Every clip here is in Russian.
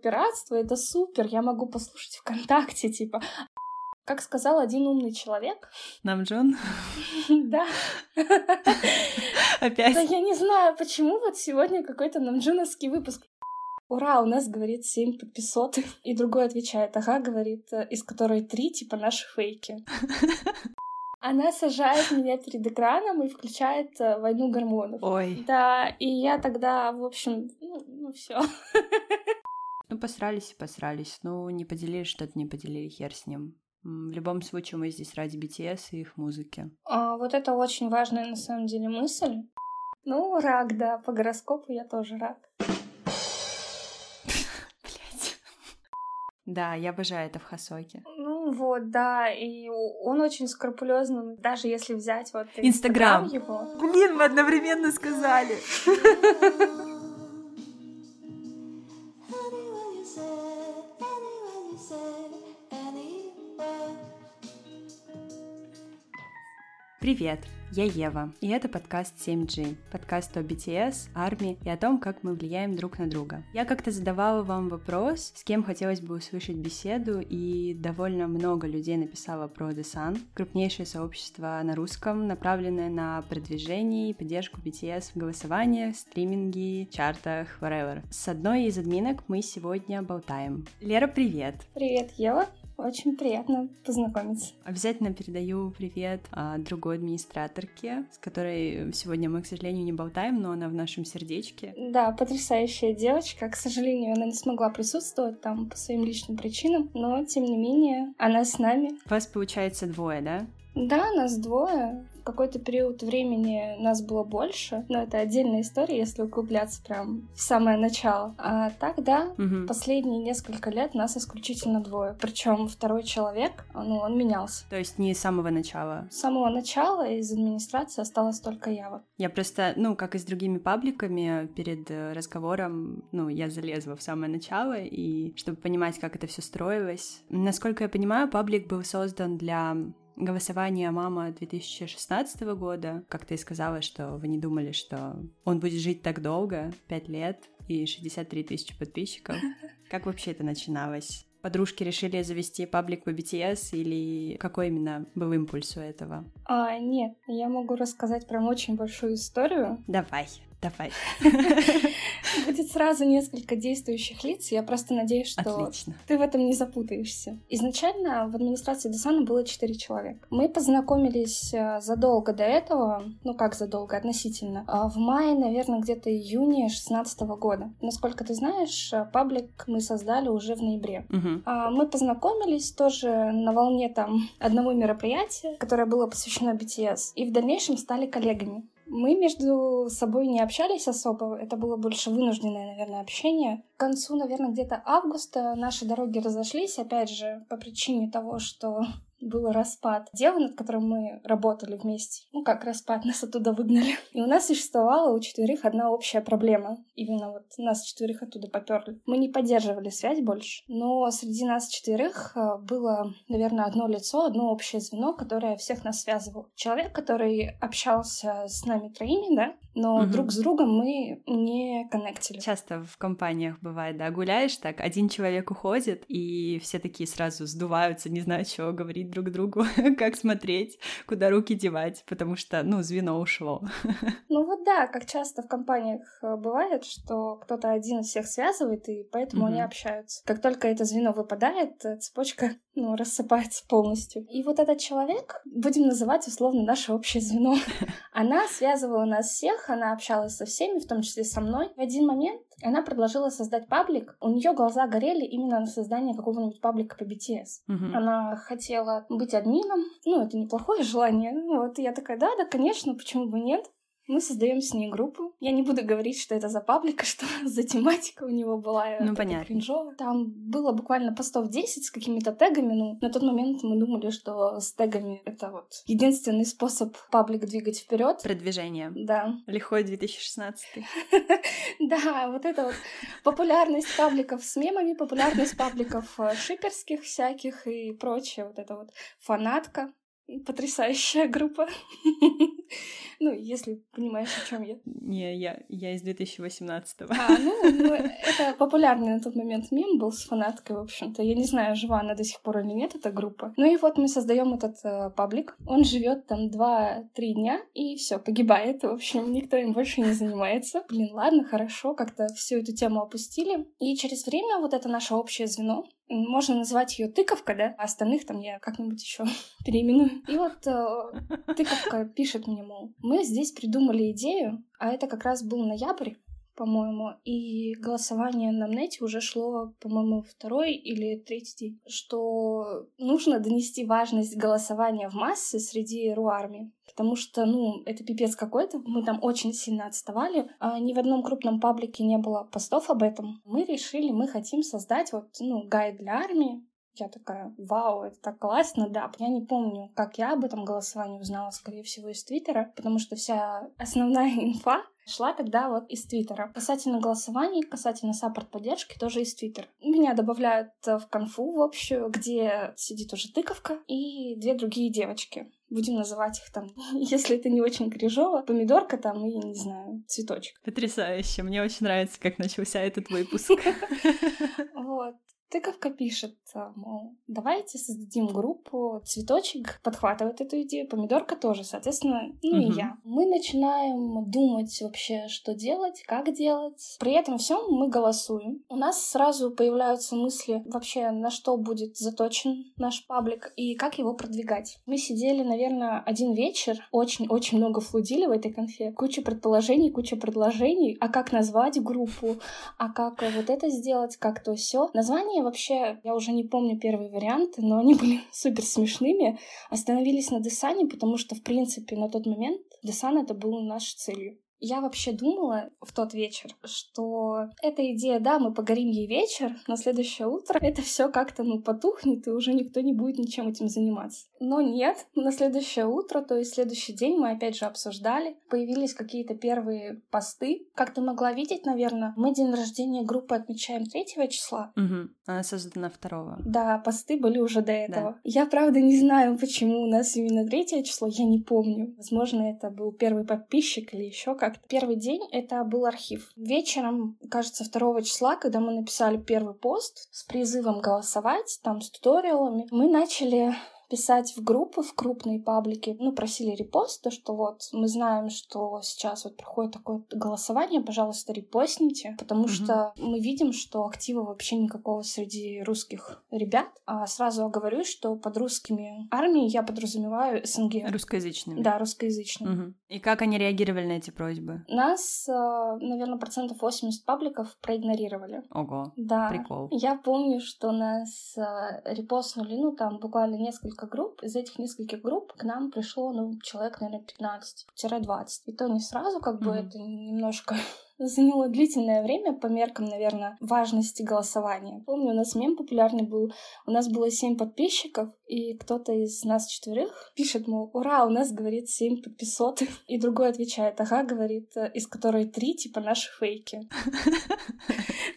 Пиратство — это супер, я могу послушать ВКонтакте, типа, как сказал один умный человек. Нам Джон? Да. Опять? Да я не знаю, почему вот сегодня какой-то намджуновский выпуск. Ура, у нас, говорит, семь подписот. И другой отвечает, ага, говорит, из которой три, типа, наши фейки. Она сажает меня перед экраном и включает э, войну гормонов. Ой. Да, и я тогда, в общем, ну, ну все. Ну, посрались и посрались. Ну, не поделили что-то, не поделили, хер с ним. В любом случае, мы здесь ради BTS и их музыки. А, вот это очень важная на самом деле мысль. Ну, рак, да, по гороскопу я тоже рак. Блять. Да, я обожаю это в Хасоке. Ну вот, да, и он очень скрупулезный, даже если взять вот Инстаграм его. Блин, мы одновременно сказали. Привет, я Ева, и это подкаст 7G, подкаст о BTS, армии и о том, как мы влияем друг на друга. Я как-то задавала вам вопрос, с кем хотелось бы услышать беседу, и довольно много людей написало про The Sun, крупнейшее сообщество на русском, направленное на продвижение и поддержку BTS в голосованиях, стриминге, чартах, whatever. С одной из админок мы сегодня болтаем. Лера, привет! Привет, Ева! Очень приятно познакомиться. Обязательно передаю привет а, другой администраторке, с которой сегодня мы, к сожалению, не болтаем, но она в нашем сердечке. Да, потрясающая девочка. К сожалению, она не смогла присутствовать там по своим личным причинам, но тем не менее она с нами. Вас получается двое, да? Да, нас двое. Какой-то период времени нас было больше, но это отдельная история, если углубляться прям в самое начало. А так, да, угу. последние несколько лет нас исключительно двое. Причем второй человек, ну, он менялся. То есть не с самого начала? С самого начала из администрации осталась только я вот. Я просто, ну, как и с другими пабликами, перед э, разговором, ну, я залезла в самое начало, и чтобы понимать, как это все строилось. Насколько я понимаю, паблик был создан для голосование «Мама» 2016 года, как ты сказала, что вы не думали, что он будет жить так долго, 5 лет и 63 тысячи подписчиков. Как вообще это начиналось? Подружки решили завести паблик по BTS или какой именно был импульс у этого? А, нет, я могу рассказать прям очень большую историю. Давай. Давай. Сразу несколько действующих лиц. Я просто надеюсь, что Отлично. ты в этом не запутаешься. Изначально в администрации Десана было четыре человека. Мы познакомились э, задолго до этого, ну как задолго, относительно, а в мае, наверное, где-то июне 16 года. Насколько ты знаешь, э, паблик мы создали уже в ноябре. Угу. Мы познакомились тоже на волне там одного мероприятия, которое было посвящено BTS, и в дальнейшем стали коллегами. Мы между собой не общались особо, это было больше вынужденное, наверное, общение. К концу, наверное, где-то августа наши дороги разошлись, опять же, по причине того, что был распад. Дело, над которым мы работали вместе. Ну, как распад, нас оттуда выгнали. И у нас существовала у четверых одна общая проблема. Именно вот нас четверых оттуда поперли. Мы не поддерживали связь больше, но среди нас четверых э, было, наверное, одно лицо, одно общее звено, которое всех нас связывало. Человек, который общался с нами троими, да, но угу. друг с другом мы не коннектили. Часто в компаниях бывает, да, гуляешь так, один человек уходит, и все такие сразу сдуваются, не знают, чего говорить друг другу, как смотреть, куда руки девать, потому что, ну, звено ушло. Ну вот да, как часто в компаниях э, бывает, что кто-то один всех связывает, и поэтому угу. они общаются. Как только это звено выпадает, э, цепочка ну, рассыпается полностью. И вот этот человек, будем называть условно наше общее звено, она связывала нас всех, она общалась со всеми, в том числе со мной. В один момент она предложила создать паблик. У нее глаза горели именно на создание какого-нибудь паблика по BTS. Uh-huh. Она хотела быть админом. Ну, это неплохое желание. Вот я такая, да, да, конечно, почему бы нет. Мы создаем с ней группу. Я не буду говорить, что это за паблика, что за тематика у него была. Ну, понятно. Кринжовая. Там было буквально постов 10 с какими-то тегами. Ну, на тот момент мы думали, что с тегами это вот единственный способ паблик двигать вперед. Продвижение. Да. Лихой 2016. Да, вот это вот популярность пабликов с мемами, популярность пабликов э, шиперских всяких и прочее. Вот это вот фанатка Потрясающая группа. Ну, если понимаешь, о чем я. Не, я, я из 2018-го. А, ну, ну, это популярный на тот момент мем был с фанаткой, в общем-то. Я не знаю, жива она до сих пор или нет, эта группа. Ну и вот мы создаем этот э, паблик. Он живет там 2-3 дня, и все погибает. В общем, никто им больше не занимается. Блин, ладно, хорошо, как-то всю эту тему опустили. И через время вот это наше общее звено, можно назвать ее тыковка, да, а остальных там я как-нибудь еще переименую. И вот э, тыковка пишет мне, мол, мы здесь придумали идею, а это как раз был ноябрь, по-моему, и голосование на Мнете уже шло, по-моему, второй или третий день, что нужно донести важность голосования в массы среди руарми, потому что, ну, это пипец какой-то, мы там очень сильно отставали, а ни в одном крупном паблике не было постов об этом. Мы решили, мы хотим создать вот, ну, гайд для армии, я такая, вау, это так классно, да. Я не помню, как я об этом голосовании узнала, скорее всего, из Твиттера, потому что вся основная инфа шла тогда вот из Твиттера. Касательно голосований, касательно саппорт-поддержки, тоже из Твиттера. Меня добавляют в конфу в общую, где сидит уже тыковка и две другие девочки. Будем называть их там, если это не очень крижово, помидорка там и, не знаю, цветочек. Потрясающе. Мне очень нравится, как начался этот выпуск. Вот. Тыковка пишет, мол, давайте создадим группу. Цветочек подхватывает эту идею, помидорка тоже, соответственно, ну угу. и я. Мы начинаем думать вообще, что делать, как делать. При этом всем мы голосуем. У нас сразу появляются мысли вообще, на что будет заточен наш паблик и как его продвигать. Мы сидели, наверное, один вечер, очень-очень много флудили в этой конфе. Куча предположений, куча предложений, а как назвать группу, а как вот это сделать, как то все. Название названия вообще, я уже не помню первые варианты, но они были супер смешными. Остановились на Десане, потому что, в принципе, на тот момент Десан это был нашей целью. Я вообще думала в тот вечер, что эта идея, да, мы погорим ей вечер, на следующее утро это все как-то, ну, потухнет, и уже никто не будет ничем этим заниматься. Но нет, на следующее утро, то есть следующий день мы опять же обсуждали, появились какие-то первые посты. Как ты могла видеть, наверное, мы день рождения группы отмечаем 3 числа. Угу. Она создана 2. Да, посты были уже до этого. Да. Я, правда, не знаю, почему у нас именно 3 число, я не помню. Возможно, это был первый подписчик или еще как как Первый день это был архив. Вечером, кажется, 2 числа, когда мы написали первый пост с призывом голосовать, там с туториалами, мы начали писать в группы, в крупные паблики, ну, просили репост, то, что вот мы знаем, что сейчас вот проходит такое голосование, пожалуйста, репостните, потому mm-hmm. что мы видим, что актива вообще никакого среди русских ребят. А сразу говорю, что под русскими армией я подразумеваю СНГ. Русскоязычными. Да, русскоязычными. Mm-hmm. И как они реагировали на эти просьбы? Нас, а, наверное, процентов 80 пабликов проигнорировали. Ого, да. прикол. Я помню, что нас а, репостнули, ну, там буквально несколько несколько групп. Из этих нескольких групп к нам пришло, ну, человек, наверное, 15-20. И то не сразу, как бы mm-hmm. это немножко заняло длительное время по меркам, наверное, важности голосования. Помню, у нас мем популярный был. У нас было семь подписчиков, и кто-то из нас четверых пишет, мол, ура, у нас, говорит, семь подписот. И другой отвечает, ага, говорит, из которой три, типа, наши фейки.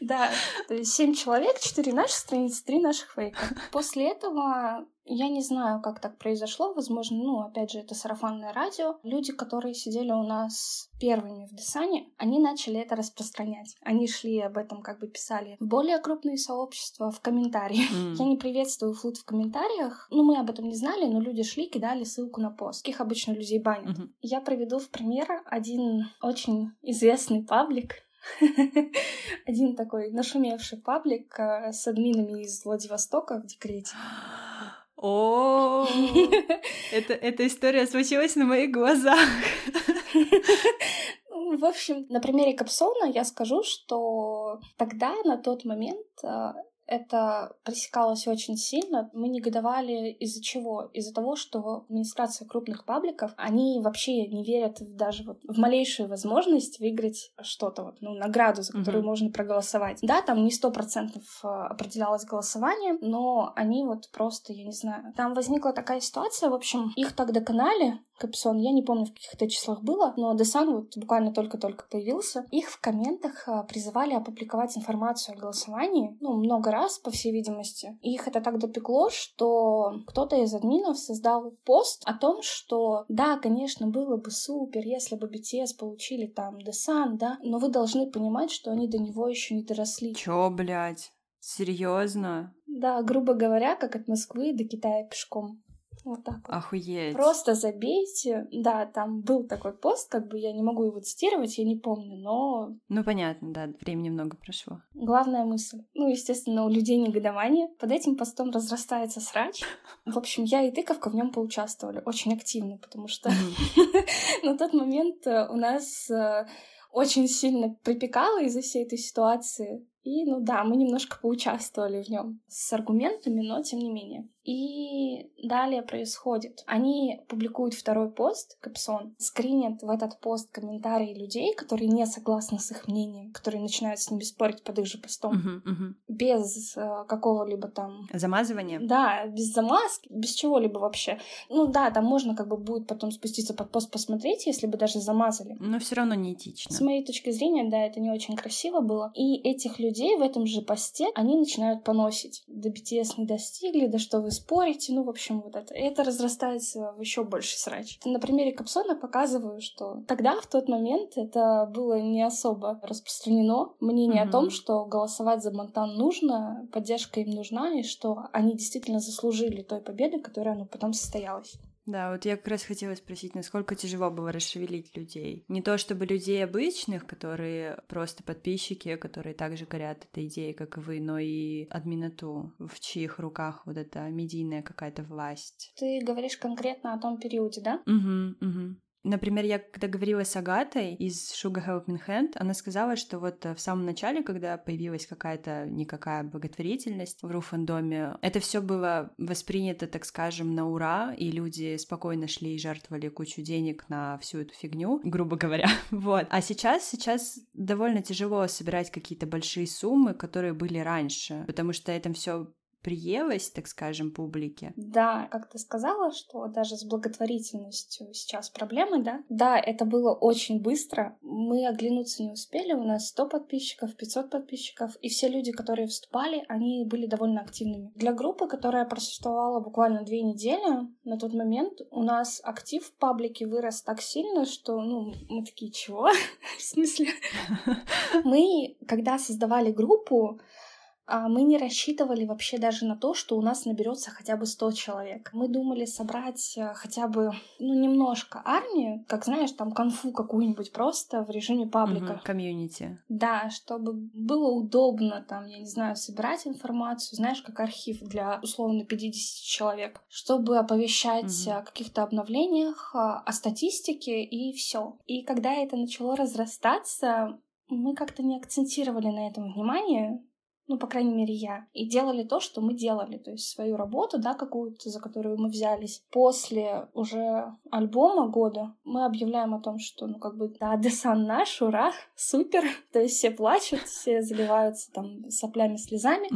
Да, то есть семь человек, четыре наших страницы, три наших фейка. После этого я не знаю, как так произошло. Возможно, ну, опять же, это сарафанное радио. Люди, которые сидели у нас первыми в Десане, они начали это распространять. Они шли об этом, как бы писали в более крупные сообщества, в комментариях. Mm. Я не приветствую флут в комментариях. Ну, мы об этом не знали, но люди шли, кидали ссылку на пост. Их обычно людей банят. Mm-hmm. Я приведу в пример один очень известный паблик, один такой нашумевший паблик э, с админами из Владивостока в декрете. О, это, эта история случилась на моих глазах. В общем, на примере Капсона я скажу, что тогда, на тот момент, э, это пресекалось очень сильно. Мы негодовали из-за чего? Из-за того, что администрация крупных пабликов, они вообще не верят даже вот в малейшую возможность выиграть что-то, вот, ну, награду, за которую mm-hmm. можно проголосовать. Да, там не сто процентов а, определялось голосование, но они вот просто, я не знаю, там возникла такая ситуация, в общем, их так доконали, Капсон. Я не помню, в каких это числах было, но Десан вот буквально только-только появился. Их в комментах а, призывали опубликовать информацию о голосовании, ну, много раз, по всей видимости. Их это так допекло, что кто-то из админов создал пост о том, что да, конечно, было бы супер, если бы BTS получили там Десан, да, но вы должны понимать, что они до него еще не доросли. Чё, блядь? Серьезно? Да, грубо говоря, как от Москвы до Китая пешком. Вот так вот. Охуеть. Просто забейте. Да, там был такой пост, как бы я не могу его цитировать, я не помню, но... Ну, понятно, да, времени много прошло. Главная мысль. Ну, естественно, у людей негодование. Под этим постом разрастается срач. В общем, я и тыковка в нем поучаствовали очень активно, потому что на тот момент э, у нас э, очень сильно припекало из-за всей этой ситуации. И, ну да, мы немножко поучаствовали в нем с аргументами, но тем не менее. И далее происходит. Они публикуют второй пост, Капсон, скринят в этот пост комментарии людей, которые не согласны с их мнением, которые начинают с ними спорить под их же постом. Мгм, мгм. Без э, какого-либо там... Замазывание? Да, без замазки, без чего-либо вообще. Ну да, там можно как бы будет потом спуститься под пост посмотреть, если бы даже замазали. Но все равно неэтично. С моей точки зрения, да, это не очень красиво было. И этих людей в этом же посте они начинают поносить. Да BTS не достигли, да что вы спорите, ну, в общем, вот это. И это разрастается в еще больше срач. На примере Капсона показываю, что тогда, в тот момент, это было не особо распространено. Мнение Мгм. о том, что голосовать за Монтан нужно, поддержка им нужна, и что они действительно заслужили той победы, которая ну, потом состоялась. Да, вот я как раз хотела спросить, насколько тяжело было расшевелить людей. Не то чтобы людей обычных, которые просто подписчики, которые также горят этой идеей, как и вы, но и админату, в чьих руках вот эта медийная какая-то власть. Ты говоришь конкретно о том периоде, да? Угу, угу. Например, я когда говорила с Агатой из Sugar Helping Hand, она сказала, что вот э, в самом начале, когда появилась какая-то никакая благотворительность в Руфандоме, это все было воспринято, так скажем, на ура, и люди спокойно шли и жертвовали кучу денег на всю эту фигню, грубо говоря. Вот. А сейчас, сейчас довольно тяжело собирать какие-то большие суммы, которые были раньше, потому что это все приелось, так скажем, публике. Да, как ты сказала, что даже с благотворительностью сейчас проблемы, да? Да, это было очень быстро. Мы оглянуться не успели. У нас 100 подписчиков, 500 подписчиков. И все люди, которые вступали, они были довольно активными. Для группы, которая просуществовала буквально две недели, на тот момент у нас актив в паблике вырос так сильно, что, ну, мы такие, чего? В смысле? Мы, когда создавали группу, а мы не рассчитывали вообще даже на то, что у нас наберется хотя бы 100 человек. Мы думали собрать э, хотя бы, ну, немножко армии, как знаешь, там конфу какую-нибудь просто в режиме паблика. Комьюнити. Да, чтобы было удобно, там, я не знаю, собирать информацию, знаешь, как архив для условно 50 человек, чтобы оповещать Мгм. о каких-то обновлениях, а, о статистике и все. И когда это начало разрастаться, мы как-то не акцентировали на этом внимание, ну, по крайней мере, я, и делали то, что мы делали, то есть свою работу, да, какую-то, за которую мы взялись. После уже альбома года мы объявляем о том, что, ну, как бы, да, Десан наш, ура, супер, то есть все плачут, все заливаются там соплями, слезами.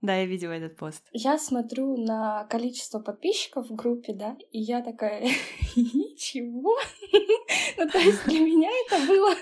Да, я видела этот пост. Я смотрю на количество подписчиков в группе, да, и я такая, ничего. Ну, то есть для меня это было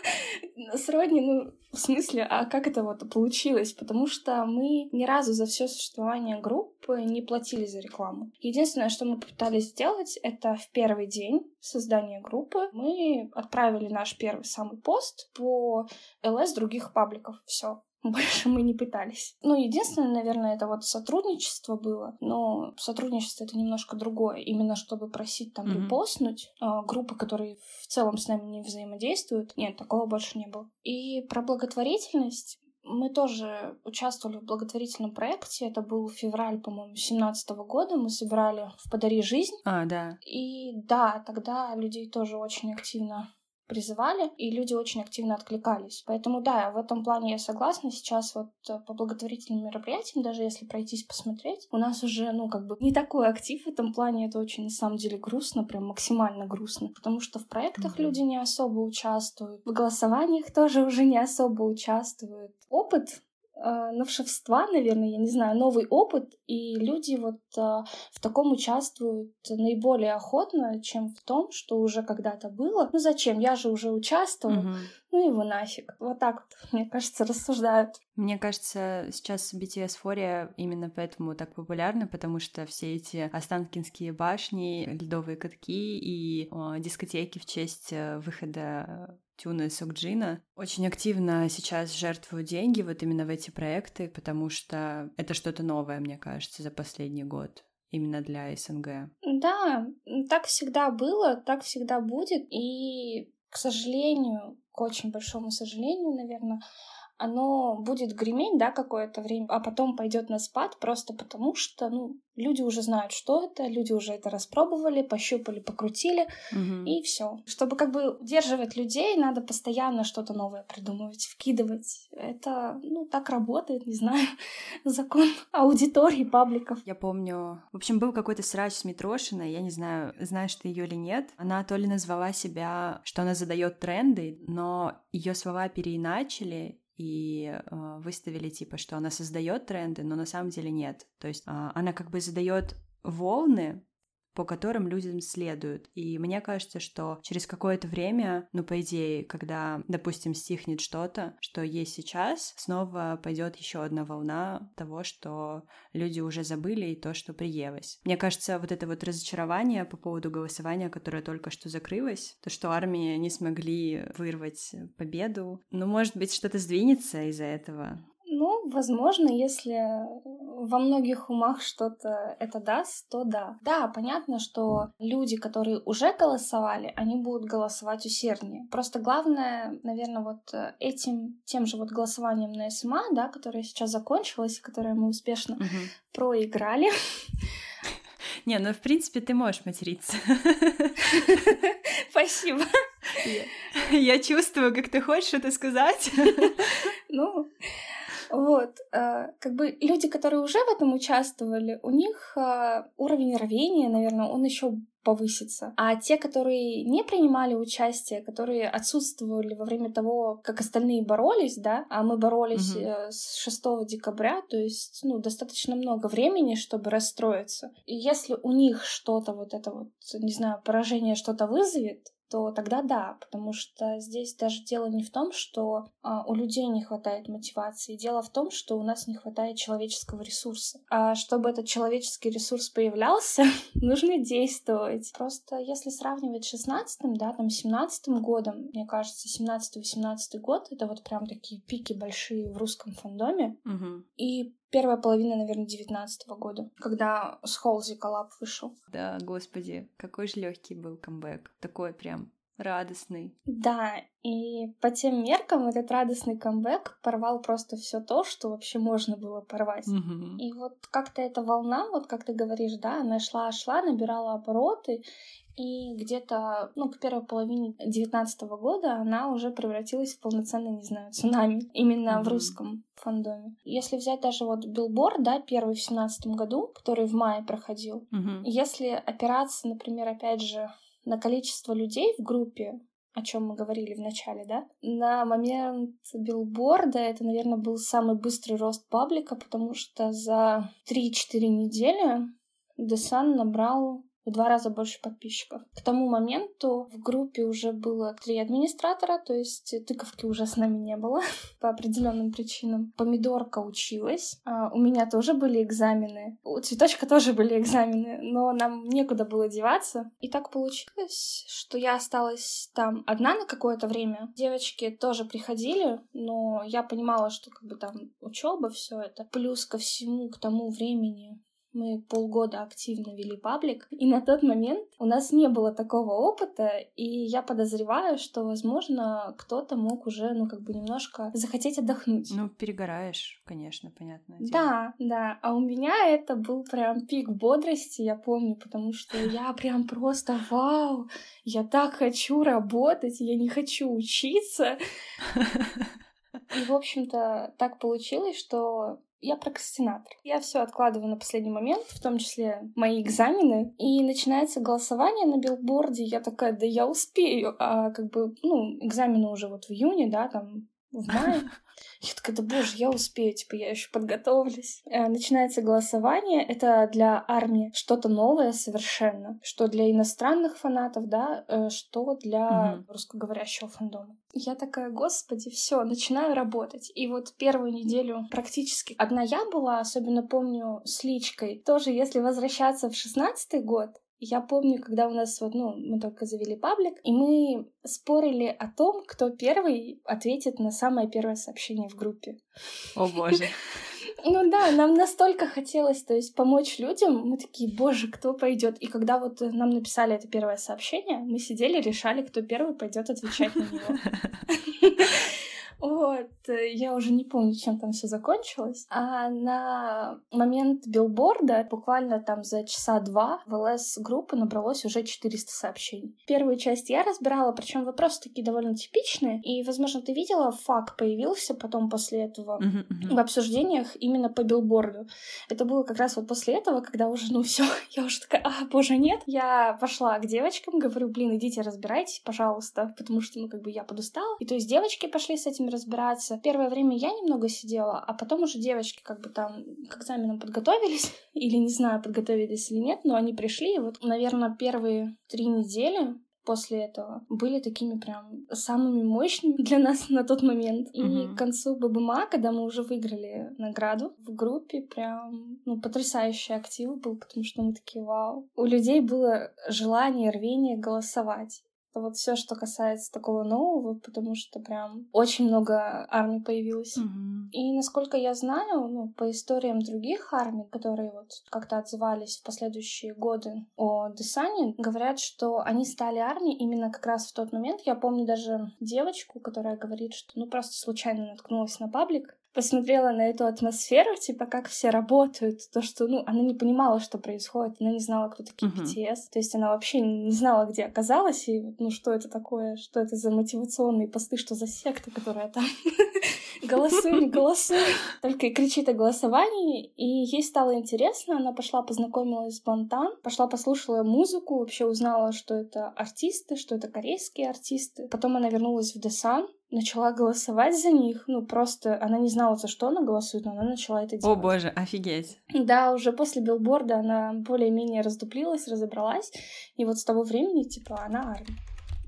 сродни, ну, в смысле, а как это вот получилось? Потому что мы ни разу за все существование группы не платили за рекламу. Единственное, что мы пытались сделать, это в первый день создания группы мы отправили наш первый самый пост по ЛС других пабликов. Все. Больше мы не пытались. Ну, единственное, наверное, это вот сотрудничество было, но сотрудничество это немножко другое. Именно чтобы просить там Мгм. репостнуть а, группы, которые в целом с нами не взаимодействуют. Нет, такого больше не было. И про благотворительность мы тоже участвовали в благотворительном проекте. Это был февраль, по-моему, 2017 года. Мы собирали в «Подари жизнь». А, да. И да, тогда людей тоже очень активно призывали, и люди очень активно откликались. Поэтому да, в этом плане я согласна. Сейчас вот э, по благотворительным мероприятиям, даже если пройтись посмотреть, у нас уже, ну, как бы не такой актив в этом плане. Это очень, на самом деле, грустно, прям максимально грустно. Потому что в проектах Мгм. люди не особо участвуют, в голосованиях тоже уже не особо участвуют. Опыт новшевства, наверное, я не знаю, новый опыт, и люди вот э, в таком участвуют наиболее охотно, чем в том, что уже когда-то было. Ну зачем? Я же уже участвовала. Угу. Ну его нафиг. Вот так вот, мне кажется, рассуждают. Мне кажется, сейчас BTS Фория именно поэтому так популярна, потому что все эти Останкинские башни, ледовые катки и о, дискотеки в честь э, выхода Тюна Сокджина очень активно сейчас жертвуют деньги вот именно в эти проекты, потому что это что-то новое, мне кажется, за последний год именно для СНГ. Да, так всегда было, так всегда будет, и, к сожалению, к очень большому сожалению, наверное, оно будет греметь, да, какое-то время, а потом пойдет на спад просто потому, что, ну, люди уже знают, что это, люди уже это распробовали, пощупали, покрутили, угу. и все. Чтобы как бы удерживать людей, надо постоянно что-то новое придумывать, вкидывать. Это, ну, так работает, не знаю, закон аудитории, пабликов. Я помню, в общем, был какой-то срач с Митрошиной, я не знаю, знаешь ты ее или нет. Она то ли назвала себя, что она задает тренды, но ее слова переиначили, и э, выставили типа, что она создает тренды, но на самом деле нет. То есть э, она как бы задает волны, по которым людям следуют. И мне кажется, что через какое-то время, ну, по идее, когда, допустим, стихнет что-то, что есть сейчас, снова пойдет еще одна волна того, что люди уже забыли и то, что приелось. Мне кажется, вот это вот разочарование по поводу голосования, которое только что закрылось, то, что армии не смогли вырвать победу, ну, может быть, что-то сдвинется из-за этого. Ну, возможно, если во многих умах что-то это даст, то да. Да, понятно, что люди, которые уже голосовали, они будут голосовать усерднее. Просто главное, наверное, вот э, этим, тем же вот голосованием на СМА, да, которое сейчас закончилось, которое мы успешно угу. проиграли. Не, ну в принципе ты можешь материться. Спасибо. Я чувствую, как ты хочешь это сказать. Ну, вот, э, как бы люди, которые уже в этом участвовали, у них э, уровень рвения, наверное, он еще повысится. А те, которые не принимали участие, которые отсутствовали во время того, как остальные боролись, да, а мы боролись угу. с 6 декабря, то есть, ну, достаточно много времени, чтобы расстроиться. И если у них что-то вот это вот, не знаю, поражение что-то вызовет, то тогда да, потому что здесь даже дело не в том, что а, у людей не хватает мотивации, дело в том, что у нас не хватает человеческого ресурса. А чтобы этот человеческий ресурс появлялся, нужно действовать. Просто если сравнивать с 16 да, там, 17 годом, мне кажется, 17-18 год — это вот прям такие пики большие в русском фандоме. Угу. И первая половина, наверное, девятнадцатого года, когда с Холзи коллаб вышел. Да, господи, какой же легкий был камбэк. Такой прям радостный. Да, и по тем меркам этот радостный камбэк порвал просто все то, что вообще можно было порвать. Угу. И вот как-то эта волна, вот как ты говоришь, да, она шла-шла, набирала обороты, и где-то, ну, к первой половине девятнадцатого года она уже превратилась в полноценный, не знаю, цунами. Именно mm-hmm. в русском фандоме. Если взять даже вот Билборд, да, первый в семнадцатом году, который в мае проходил, mm-hmm. если опираться, например, опять же, на количество людей в группе, о чем мы говорили в начале, да? На момент билборда это, наверное, был самый быстрый рост паблика, потому что за 3-4 недели Десан набрал в два раза больше подписчиков. К тому моменту в группе уже было три администратора, то есть тыковки уже с нами не было по определенным причинам. Помидорка училась, а у меня тоже были экзамены, у цветочка тоже были экзамены, но нам некуда было деваться. И так получилось, что я осталась там одна на какое-то время. Девочки тоже приходили, но я понимала, что как бы там учеба, все это. Плюс ко всему, к тому времени мы полгода активно вели паблик, и на тот момент у нас не было такого опыта, и я подозреваю, что, возможно, кто-то мог уже, ну, как бы немножко захотеть отдохнуть. Ну, перегораешь, конечно, понятно. Да, да. А у меня это был прям пик бодрости, я помню, потому что я прям просто вау, я так хочу работать, я не хочу учиться. И, в общем-то, так получилось, что я прокрастинатор. Я все откладываю на последний момент, в том числе мои экзамены. И начинается голосование на билборде. Я такая, да я успею. А как бы, ну, экзамены уже вот в июне, да, там в мае. Я такая, да боже, я успею, типа, я еще подготовлюсь. Э, начинается голосование. Это для армии что-то новое совершенно. Что для иностранных фанатов, да, э, что для угу. русскоговорящего фандома. Я такая, господи, все, начинаю работать. И вот первую неделю практически одна я была, особенно помню с личкой. Тоже, если возвращаться в шестнадцатый год, я помню, когда у нас вот, ну, мы только завели паблик, и мы спорили о том, кто первый ответит на самое первое сообщение в группе. О боже. Ну да, нам настолько хотелось, то есть помочь людям. Мы такие, боже, кто пойдет? И когда вот нам написали это первое сообщение, мы сидели, решали, кто первый пойдет отвечать на него. Вот, э, я уже не помню, чем там все закончилось. А на момент билборда, буквально там за часа два, в ЛС-группы набралось уже 400 сообщений. Первую часть я разбирала, причем вопросы такие довольно типичные. И, возможно, ты видела, факт появился потом после этого uh-huh, uh-huh. в обсуждениях именно по билборду. Это было как раз вот после этого, когда уже, ну все, я уже такая, а, боже, нет. Я пошла к девочкам, говорю, блин, идите разбирайтесь, пожалуйста, потому что, ну, как бы я подустала. И то есть девочки пошли с этим разбираться. Первое время я немного сидела, а потом уже девочки как бы там к экзаменам подготовились, или не знаю, подготовились или нет, но они пришли, и вот, наверное, первые три недели после этого были такими прям самыми мощными для нас на тот момент. И mm-hmm. к концу ББМА, когда мы уже выиграли награду в группе, прям ну, потрясающий актив был, потому что мы такие вау. У людей было желание, рвение голосовать. Вот все, что касается такого нового, потому что прям очень много армий появилось. Mm-hmm. И насколько я знаю, ну, по историям других армий, которые вот как-то отзывались в последующие годы о Десане, говорят, что они стали армией именно как раз в тот момент. Я помню даже девочку, которая говорит, что ну просто случайно наткнулась на паблик, посмотрела на эту атмосферу, типа, как все работают, то, что, ну, она не понимала, что происходит, она не знала, кто такие uh-huh. BTS, то есть она вообще не знала, где оказалась, и, ну, что это такое, что это за мотивационные посты, что за секта, которая там голосуй, голосуй, только и кричит о голосовании, и ей стало интересно, она пошла познакомилась с Бантан, пошла послушала музыку, вообще узнала, что это артисты, что это корейские артисты, потом она вернулась в Десан, начала голосовать за них. Ну, просто она не знала, за что она голосует, но она начала это делать. О боже, офигеть. Да, уже после билборда она более-менее раздуплилась, разобралась. И вот с того времени, типа, она армия.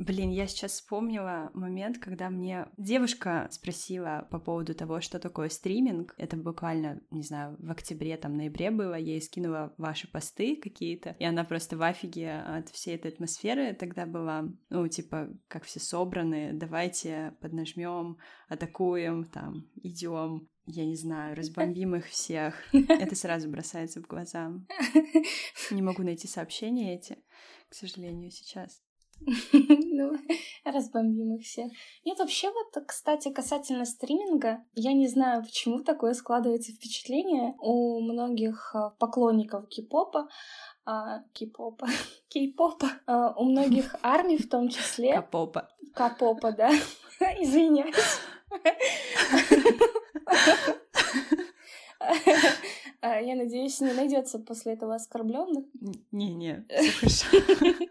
Блин, я сейчас вспомнила момент, когда мне девушка спросила по поводу того, что такое стриминг. Это буквально, не знаю, в октябре, там, ноябре было. Я ей скинула ваши посты какие-то, и она просто в афиге от всей этой атмосферы тогда была. Ну, типа, как все собраны, давайте поднажмем, атакуем, там, идем я не знаю, разбомбим их всех. Это сразу бросается в глаза. Не могу найти сообщения эти, к сожалению, сейчас. Ну, разбомбим их все. Нет, вообще вот, кстати, касательно стриминга, я не знаю, почему такое складывается впечатление у многих а, поклонников кей-попа, а, кей-попа, кей-попа, а, у многих армий в том числе. Капопа. Капопа, да. Извиняюсь. А, я надеюсь, не найдется после этого оскорбленных. Не-не, все хорошо.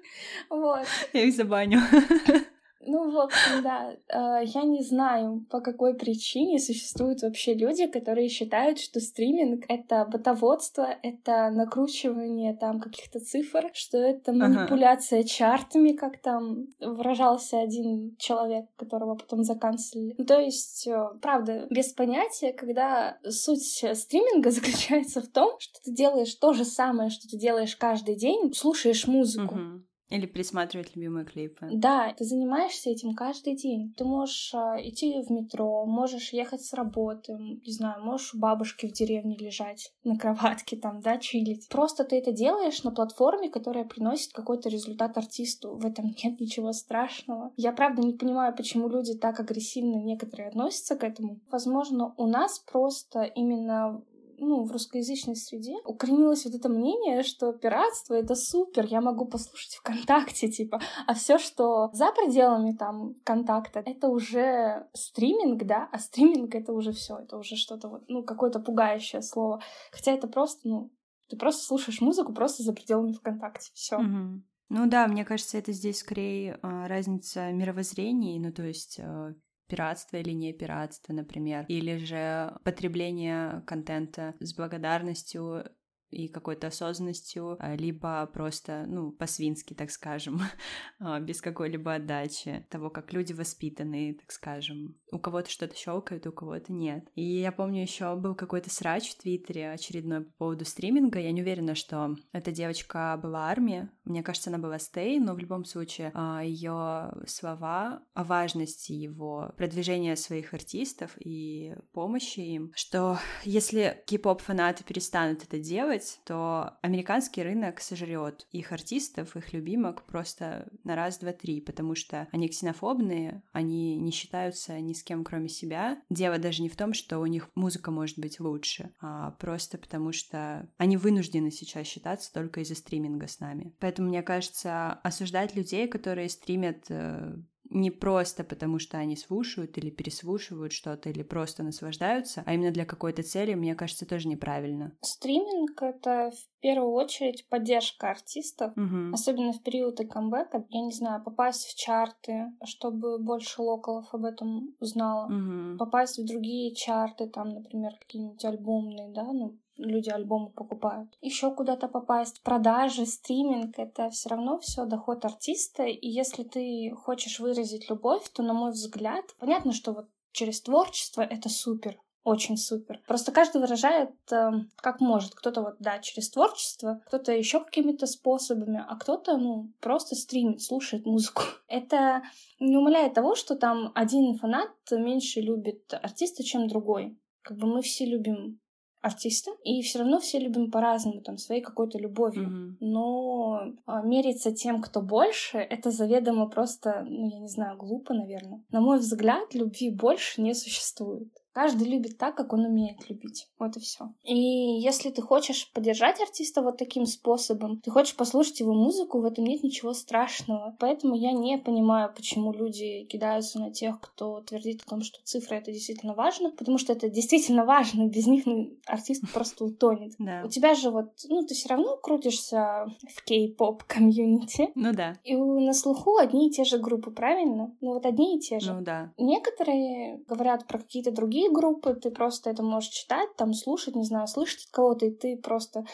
Вот. Я их забаню. Ну, в общем, да. Э, я не знаю, по какой причине существуют вообще люди, которые считают, что стриминг — это ботоводство, это накручивание там каких-то цифр, что это манипуляция ага. чартами, как там выражался один человек, которого потом заканцелили. Ну, то есть, э, правда, без понятия, когда суть стриминга заключается в том, что ты делаешь то же самое, что ты делаешь каждый день, слушаешь музыку. Угу. Или присматривать любимые клипы. Да, ты занимаешься этим каждый день. Ты можешь а, идти в метро, можешь ехать с работы, не знаю, можешь у бабушки в деревне лежать на кроватке там, да, чилить. Просто ты это делаешь на платформе, которая приносит какой-то результат артисту. В этом нет ничего страшного. Я правда не понимаю, почему люди так агрессивно некоторые относятся к этому. Возможно, у нас просто именно ну, в русскоязычной среде укоренилось вот это мнение, что пиратство — это супер, я могу послушать ВКонтакте, типа, а все, что за пределами там контакта, это уже стриминг, да, а стриминг — это уже все, это уже что-то вот, ну, какое-то пугающее слово. Хотя это просто, ну, ты просто слушаешь музыку просто за пределами ВКонтакте, все. Угу. Ну да, мне кажется, это здесь скорее э, разница мировоззрений, ну то есть э, пиратство или не пиратство, например, или же потребление контента с благодарностью и какой-то осознанностью, а, либо просто, ну, по-свински, так скажем, а, без какой-либо отдачи того, как люди воспитаны, так скажем. У кого-то что-то щелкает, у кого-то нет. И я помню, еще был какой-то срач в Твиттере очередной по поводу стриминга. Я не уверена, что эта девочка была армии. Мне кажется, она была стей, но в любом случае а, ее слова о важности его продвижения своих артистов и помощи им, что если кей-поп фанаты перестанут это делать, то американский рынок сожрет их артистов, их любимок просто на раз, два, три, потому что они ксенофобные, они не считаются ни с кем, кроме себя. Дело даже не в том, что у них музыка может быть лучше, а просто потому что они вынуждены сейчас считаться только из-за стриминга с нами. Поэтому, мне кажется, осуждать людей, которые стримят э, не просто потому, что они слушают или переслушивают что-то, или просто наслаждаются, а именно для какой-то цели, мне кажется, тоже неправильно. Стриминг — это в первую очередь поддержка артистов, угу. особенно в периоды камбэка. Я не знаю, попасть в чарты, чтобы больше локалов об этом узнало, угу. попасть в другие чарты, там, например, какие-нибудь альбомные, да, ну, люди альбомы покупают. Еще куда-то попасть, продажи, стриминг, это все равно все доход артиста. И если ты хочешь выразить любовь, то, на мой взгляд, понятно, что вот через творчество это супер, очень супер. Просто каждый выражает э, как может. Кто-то вот, да, через творчество, кто-то еще какими-то способами, а кто-то, ну, просто стримит, слушает музыку. Это не умаляет того, что там один фанат меньше любит артиста, чем другой. Как бы мы все любим артиста, и все равно все любим по-разному, там, своей какой-то любовью. Mm-hmm. Но а, мериться тем, кто больше, это заведомо просто, ну, я не знаю, глупо, наверное. На мой взгляд, любви больше не существует. Каждый любит так, как он умеет любить. Вот и все. И если ты хочешь поддержать артиста вот таким способом, ты хочешь послушать его музыку, в этом нет ничего страшного. Поэтому я не понимаю, почему люди кидаются на тех, кто твердит о том, что цифры это действительно важно, потому что это действительно важно. Без них ну, артист просто утонет. Да. У тебя же вот, ну, ты все равно крутишься в кей-поп комьюнити. Ну да. И на слуху одни и те же группы, правильно? Ну вот одни и те же. Ну да. Некоторые говорят про какие-то другие другие группы, ты просто это можешь читать, там слушать, не знаю, слышать от кого-то, и ты просто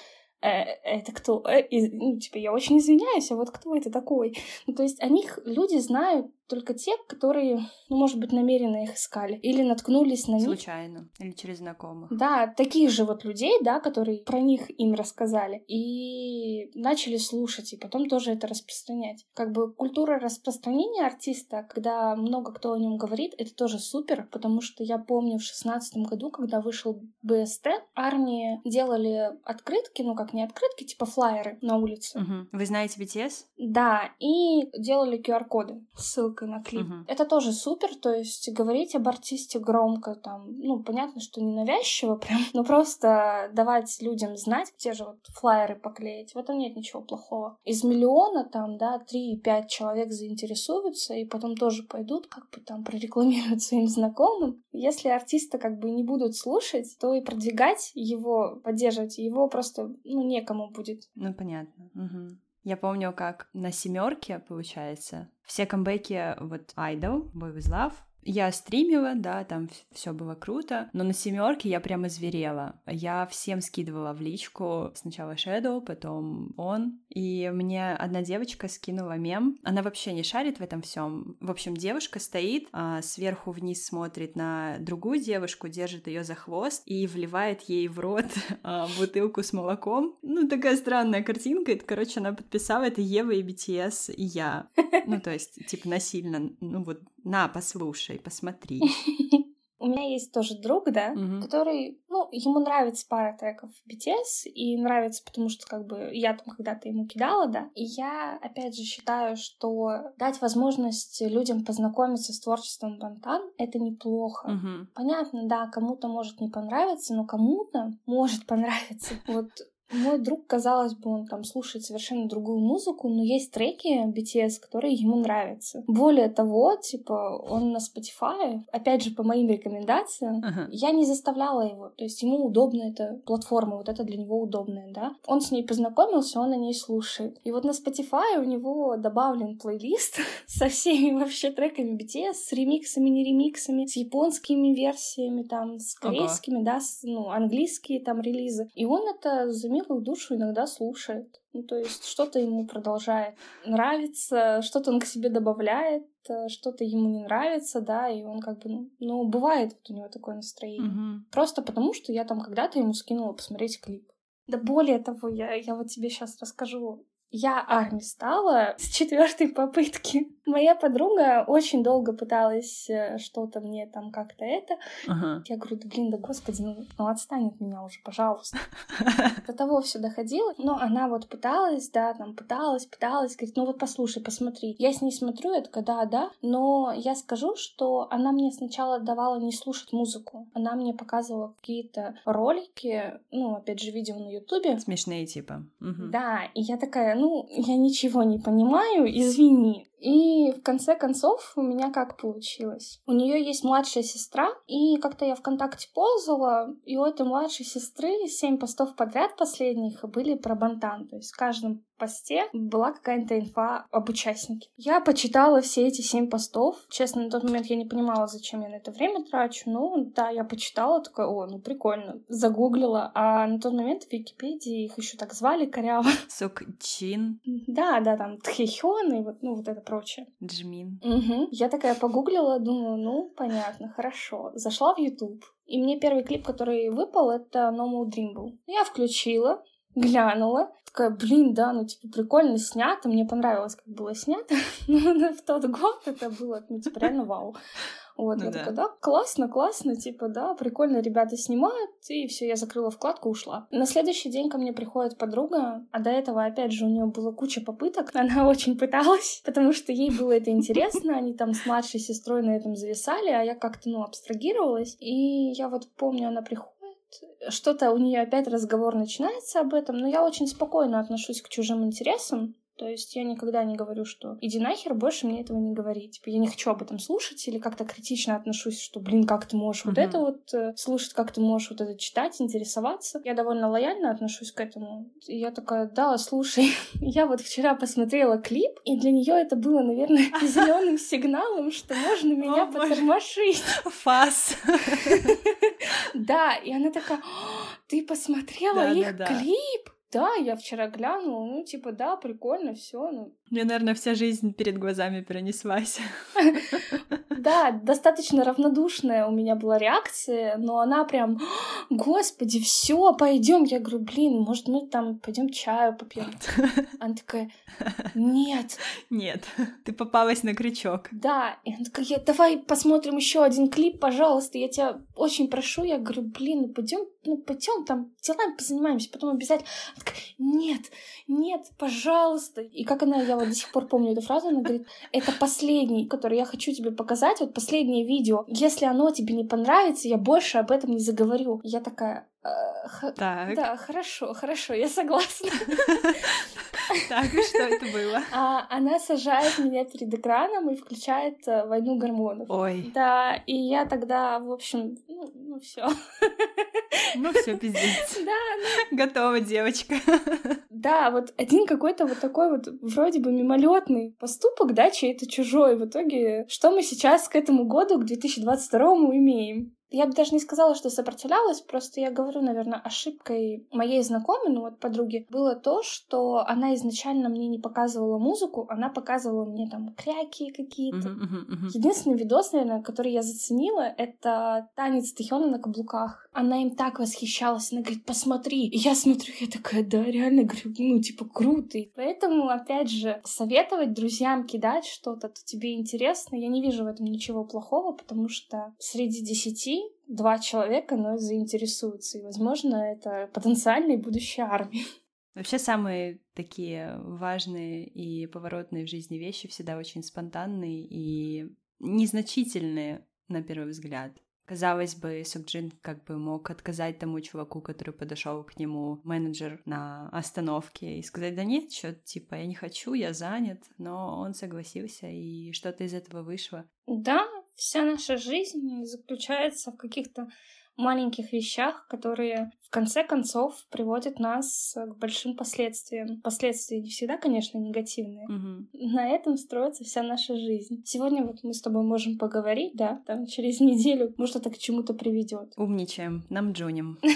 э, это кто? Э, и, ну, типа, я очень извиняюсь, а вот кто это такой? Ну, то есть о них люди знают только те, которые, ну, может быть, намеренно их искали или наткнулись на них. Случайно или через знакомых. Да, таких же вот людей, да, которые про них им рассказали и начали слушать, и потом тоже это распространять. Как бы культура распространения артиста, когда много кто о нем говорит, это тоже супер, потому что я помню в шестнадцатом году, когда вышел БСТ, армии делали открытки, ну как не открытки, типа флайеры на улице. Угу. Вы знаете BTS? Да, и делали QR-коды, ссылки ссылкой на клип. Uh-huh. Это тоже супер, то есть говорить об артисте громко, там, ну, понятно, что не навязчиво прям, но просто давать людям знать, те же вот флайеры поклеить, в этом нет ничего плохого. Из миллиона там, да, 3-5 человек заинтересуются и потом тоже пойдут как бы там прорекламируют своим знакомым. Если артиста как бы не будут слушать, то и продвигать его, поддерживать его просто, ну, некому будет. Ну, понятно. Угу. Я помню, как на семерке, получается, все камбэки, вот Idol, Boy With Love, я стримила, да, там все было круто, но на семерке я прямо зверела. Я всем скидывала в личку сначала Shadow, потом он, и мне одна девочка скинула мем. Она вообще не шарит в этом всем. В общем, девушка стоит, а, сверху вниз смотрит на другую девушку, держит ее за хвост и вливает ей в рот а, бутылку с молоком. Ну, такая странная картинка. Это, короче, она подписала это Ева и BTS и я. Ну, то есть, типа, насильно, ну вот на, послушай, посмотри. У меня есть тоже друг, да, угу. который, ну, ему нравится пара треков BTS, и нравится, потому что, как бы, я там когда-то ему кидала, да. И я, опять же, считаю, что дать возможность людям познакомиться с творчеством Бантан — это неплохо. Угу. Понятно, да, кому-то может не понравиться, но кому-то может понравиться. Вот Мой друг, казалось бы, он там слушает совершенно другую музыку, но есть треки BTS, которые ему нравятся. Более того, типа, он на Spotify, опять же, по моим рекомендациям, uh-huh. я не заставляла его. То есть ему удобна эта платформа, вот это для него удобная, да. Он с ней познакомился, он на ней слушает. И вот на Spotify у него добавлен плейлист со всеми вообще треками BTS, с ремиксами, не ремиксами, с японскими версиями, там, с корейскими, ага. да, с, ну, английские там релизы. И он это за милую душу иногда слушает. Ну, то есть что-то ему продолжает нравиться, что-то он к себе добавляет, э, что-то ему не нравится, да, и он как бы, ну, бывает вот у него такое настроение. Угу. Просто потому, что я там когда-то ему скинула посмотреть клип. Да более того, я, я вот тебе сейчас расскажу я арми стала с четвертой попытки. Моя подруга очень долго пыталась э, что-то мне там как-то это. Ага. Я говорю, да блин, да господи, ну, ну отстань от меня уже, пожалуйста. До того все доходило. Но она вот пыталась, да, там пыталась, пыталась, говорит, ну вот послушай, посмотри. Я с ней смотрю, я такая, да, да. Но я скажу, что она мне сначала давала не слушать музыку. Она мне показывала какие-то ролики, ну, опять же, видео на Ютубе. Смешные типа. Угу. Да, и я такая, ну, я ничего не понимаю, извини. И в конце концов у меня как получилось? У нее есть младшая сестра, и как-то я ВКонтакте ползала, и у этой младшей сестры семь постов подряд последних были про Бантан. То есть в каждом посте была какая-то инфа об участнике. Я почитала все эти семь постов. Честно, на тот момент я не понимала, зачем я на это время трачу. Ну, да, я почитала, такая, о, ну прикольно. Загуглила. А на тот момент в Википедии их еще так звали коряво. Сукчин. Да, да, там Тхихён и вот, ну, вот это прочее. Джмин. Угу. Я такая погуглила, думаю, ну, понятно, хорошо. Зашла в YouTube, и мне первый клип, который выпал, это No More Dream был. Я включила, глянула, такая, блин, да, ну, типа, прикольно снято, мне понравилось, как было снято, но в тот год это было, ну, типа, реально вау. Вот, ну, я да. такая, да, классно, классно, типа, да, прикольно, ребята снимают, и все, я закрыла вкладку, ушла. На следующий день ко мне приходит подруга, а до этого, опять же, у нее было куча попыток, она очень пыталась, потому что ей было это интересно, они там с младшей сестрой на этом зависали, а я как-то, ну, абстрагировалась, и я вот помню, она приходит, что-то у нее опять разговор начинается об этом, но я очень спокойно отношусь к чужим интересам. То есть я никогда не говорю, что иди нахер, больше мне этого не говори. Типа я не хочу об этом слушать или как-то критично отношусь, что, блин, как ты можешь uh-huh. вот это вот э, слушать, как ты можешь вот это читать, интересоваться. Я довольно лояльно отношусь к этому. И я такая, да, слушай, я вот вчера посмотрела клип, и для нее это было, наверное, зеленым сигналом, что можно меня потормошить. Фас. Да, и она такая, ты посмотрела их клип? Да, я вчера глянула, ну, типа, да, прикольно, все, ну. Мне, наверное, вся жизнь перед глазами перенеслась. Да, достаточно равнодушная у меня была реакция, но она прям, господи, все, пойдем. Я говорю, блин, может, мы там пойдем чаю попьем. Она такая, нет. Нет, ты попалась на крючок. Да, и она такая, давай посмотрим еще один клип, пожалуйста, я тебя очень прошу. Я говорю, блин, ну пойдем, ну пойдем там делами позанимаемся, потом обязательно. Она такая, нет, нет, пожалуйста. И как она, я вот до сих пор помню эту фразу, она говорит, это последний, который я хочу тебе показать, вот последнее видео. Если оно тебе не понравится, я больше об этом не заговорю. Я такая, «Э, так. Да, хорошо, хорошо, я согласна. Так, и что это было? А, она сажает меня перед экраном и включает э, войну гормонов. Ой. Да, и я тогда, в общем, ну, ну все. Ну все, пиздец. Да, ну... Готова, девочка. Да, вот один какой-то вот такой вот вроде бы мимолетный поступок, да, чей-то чужой. В итоге, что мы сейчас к этому году, к 2022 имеем? Я бы даже не сказала, что сопротивлялась, просто я говорю, наверное, ошибкой моей знакомой, ну вот подруги, было то, что она изначально мне не показывала музыку, она показывала мне там кряки какие-то. Uh-huh, uh-huh, uh-huh. Единственный видос, наверное, который я заценила, это танец Тэхёна на каблуках. Она им так восхищалась, она говорит, посмотри. И я смотрю, я такая, да, реально, говорю, ну, типа, круто. Поэтому, опять же, советовать друзьям кидать что-то, то тебе интересно, я не вижу в этом ничего плохого, потому что среди десяти два человека, но заинтересуются. И, возможно, это потенциальные будущие армии. Вообще самые такие важные и поворотные в жизни вещи всегда очень спонтанные и незначительные на первый взгляд. Казалось бы, Сукджин как бы мог отказать тому чуваку, который подошел к нему, менеджер на остановке, и сказать, да нет, что типа, я не хочу, я занят, но он согласился, и что-то из этого вышло. Да, вся наша жизнь заключается в каких-то маленьких вещах, которые в конце концов приводят нас к большим последствиям. Последствия не всегда, конечно, негативные. Угу. На этом строится вся наша жизнь. Сегодня вот мы с тобой можем поговорить, да, там через неделю, может, это к чему-то приведет. Умничаем, нам джуним.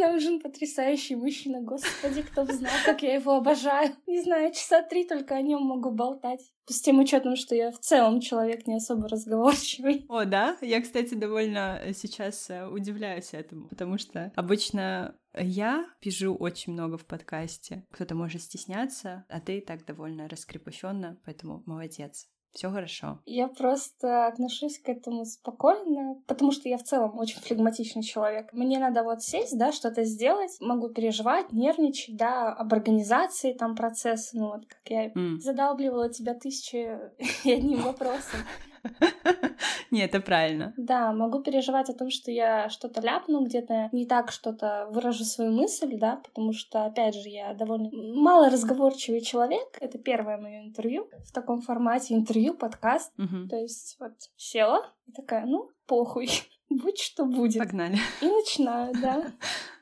Нам нужен потрясающий мужчина, господи, кто бы знал, как я его обожаю. Не знаю, часа три только о нем могу болтать. С тем учетом, что я в целом человек не особо разговорчивый. О, да? Я, кстати, довольно сейчас э, удивляюсь этому, потому что обычно я пишу очень много в подкасте. Кто-то может стесняться, а ты так довольно раскрепощенно, поэтому молодец все хорошо. Я просто отношусь к этому спокойно, потому что я в целом очень флегматичный человек. Мне надо вот сесть, да, что-то сделать, могу переживать, нервничать, да, об организации там процесса, ну вот как я mm. задалбливала тебя тысячи и одним вопросом. Не, это правильно. Да, могу переживать о том, что я что-то ляпну, где-то не так что-то выражу свою мысль, да, потому что, опять же, я довольно мало разговорчивый человек. Это первое мое интервью в таком формате, интервью, подкаст. Угу. То есть вот села и такая, ну, похуй, будь что будет. Погнали. И начинаю, да.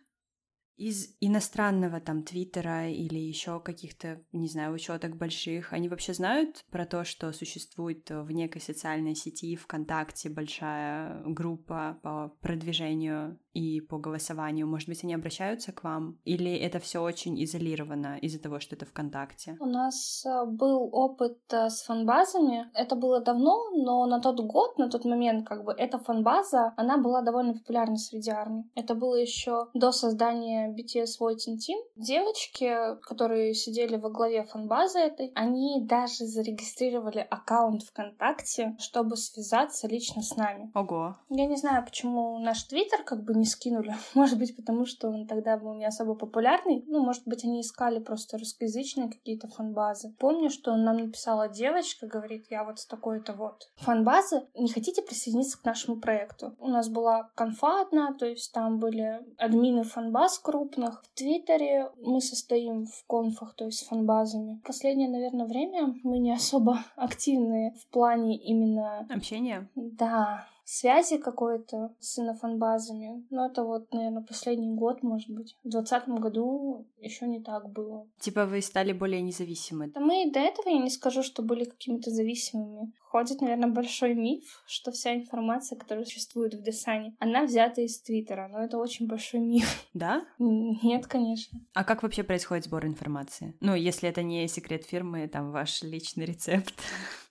Из иностранного там Твиттера или еще каких-то, не знаю, учеток больших, они вообще знают про то, что существует в некой социальной сети ВКонтакте большая группа по продвижению и по голосованию? Может быть, они обращаются к вам? Или это все очень изолировано из-за того, что это ВКонтакте? У нас э, был опыт э, с фанбазами. Это было давно, но на тот год, на тот момент, как бы эта фанбаза, она была довольно популярна среди армии. Это было еще до создания BTS Voting Team. Девочки, которые сидели во главе фанбазы этой, они даже зарегистрировали аккаунт ВКонтакте, чтобы связаться лично с нами. Ого. Я не знаю, почему наш Твиттер как бы не скинули. Может быть, потому что он тогда был не особо популярный. Ну, может быть, они искали просто русскоязычные какие-то фанбазы. Помню, что нам написала девочка, говорит, я вот с такой-то вот фанбазы, не хотите присоединиться к нашему проекту? У нас была конфа одна, то есть там были админы фанбаз крупных. В Твиттере мы состоим в конфах, то есть с фанбазами. Последнее, наверное, время мы не особо активные в плане именно... Общения? Да, связи какой-то с инофанбазами. Но это вот, наверное, последний год, может быть. В двадцатом году еще не так было. Типа вы стали более независимы? Да мы до этого, я не скажу, что были какими-то зависимыми. Ходит, наверное, большой миф, что вся информация, которая существует в Десане, она взята из Твиттера. Но это очень большой миф. Да? Нет, конечно. А как вообще происходит сбор информации? Ну, если это не секрет фирмы, там ваш личный рецепт.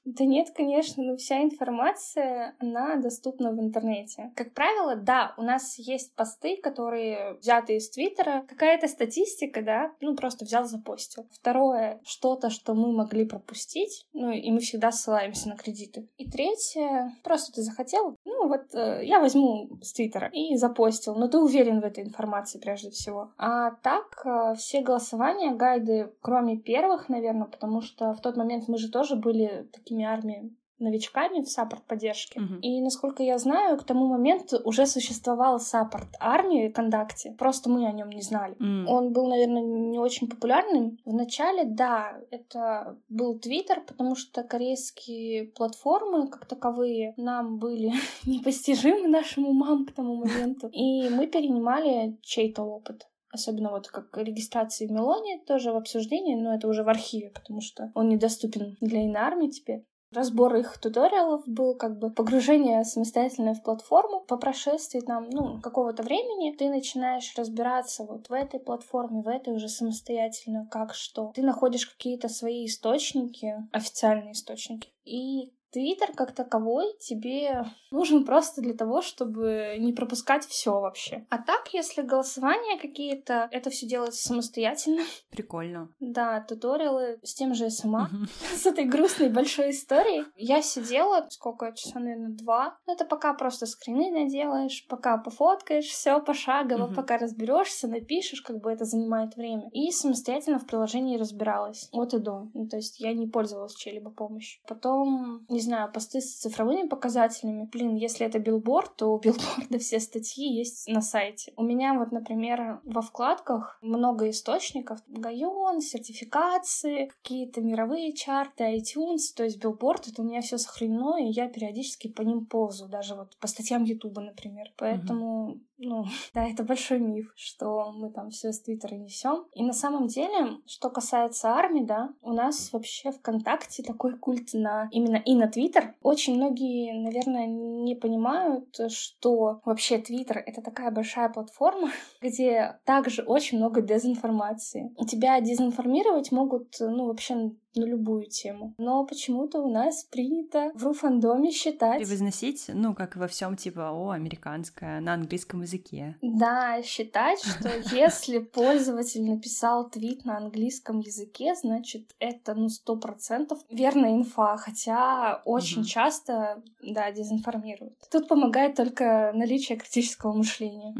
Да нет, конечно, но вся информация, она доступна в интернете. Как правило, да, у нас есть посты, которые взяты из Твиттера, какая-то статистика, да, ну просто взял, запостил. Второе, что-то, что мы могли пропустить, ну и мы всегда ссылаемся на кредиты. И третье, просто ты захотел, ну вот э, я возьму с Твиттера и запостил, но ты уверен в этой информации прежде всего. А так, э, все голосования, гайды, кроме первых, наверное, потому что в тот момент мы же тоже были такими армиями новичками в саппорт поддержки. Uh-huh. И насколько я знаю, к тому моменту уже существовал саппорт армии Кондакте. Просто мы о нем не знали. Mm. Он был, наверное, не очень популярным. Вначале, да, это был Твиттер, потому что корейские платформы, как таковые, нам были непостижимы нашим умам к тому моменту. И мы перенимали чей-то опыт особенно вот как регистрации в Мелоне, тоже в обсуждении, но это уже в архиве, потому что он недоступен для инармии теперь. Разбор их туториалов был как бы погружение самостоятельно в платформу. По прошествии там, ну, какого-то времени ты начинаешь разбираться вот в этой платформе, в этой уже самостоятельно, как что. Ты находишь какие-то свои источники, официальные источники, и Твиттер как таковой тебе нужен просто для того, чтобы не пропускать все вообще. А так, если голосования какие-то, это все делается самостоятельно. Прикольно. Да, туториалы с тем же СМА, с этой грустной большой историей. Я сидела, сколько, часа, наверное, два. Ну, это пока просто скрины наделаешь, пока пофоткаешь, все пошагово, пока разберешься, напишешь, как бы это занимает время. И самостоятельно в приложении разбиралась от и до. Ну, то есть я не пользовалась чьей-либо помощью. Потом, не знаю, посты с цифровыми показателями. Блин, если это билборд, то у Billboard'а все статьи есть на сайте. У меня вот, например, во вкладках много источников. Gaon, сертификации, какие-то мировые чарты, iTunes. То есть билборд — это у меня все сохранено, и я периодически по ним ползу. Даже вот по статьям Ютуба, например. Поэтому, mm-hmm. Ну, да, это большой миф, что мы там все с Твиттера несем. И на самом деле, что касается армии, да, у нас вообще ВКонтакте такой культ на именно и на Твиттер. Очень многие, наверное, не понимают, что вообще Твиттер — это такая большая платформа, где также очень много дезинформации. Тебя дезинформировать могут, ну, вообще на любую тему. Но почему-то у нас принято в руфандоме считать... Превозносить, ну, как во всем типа, о, американская, на английском языке. Да, считать, что если пользователь написал твит на английском языке, значит, это, ну, сто процентов верная инфа, хотя очень часто, да, дезинформируют. Тут помогает только наличие критического мышления.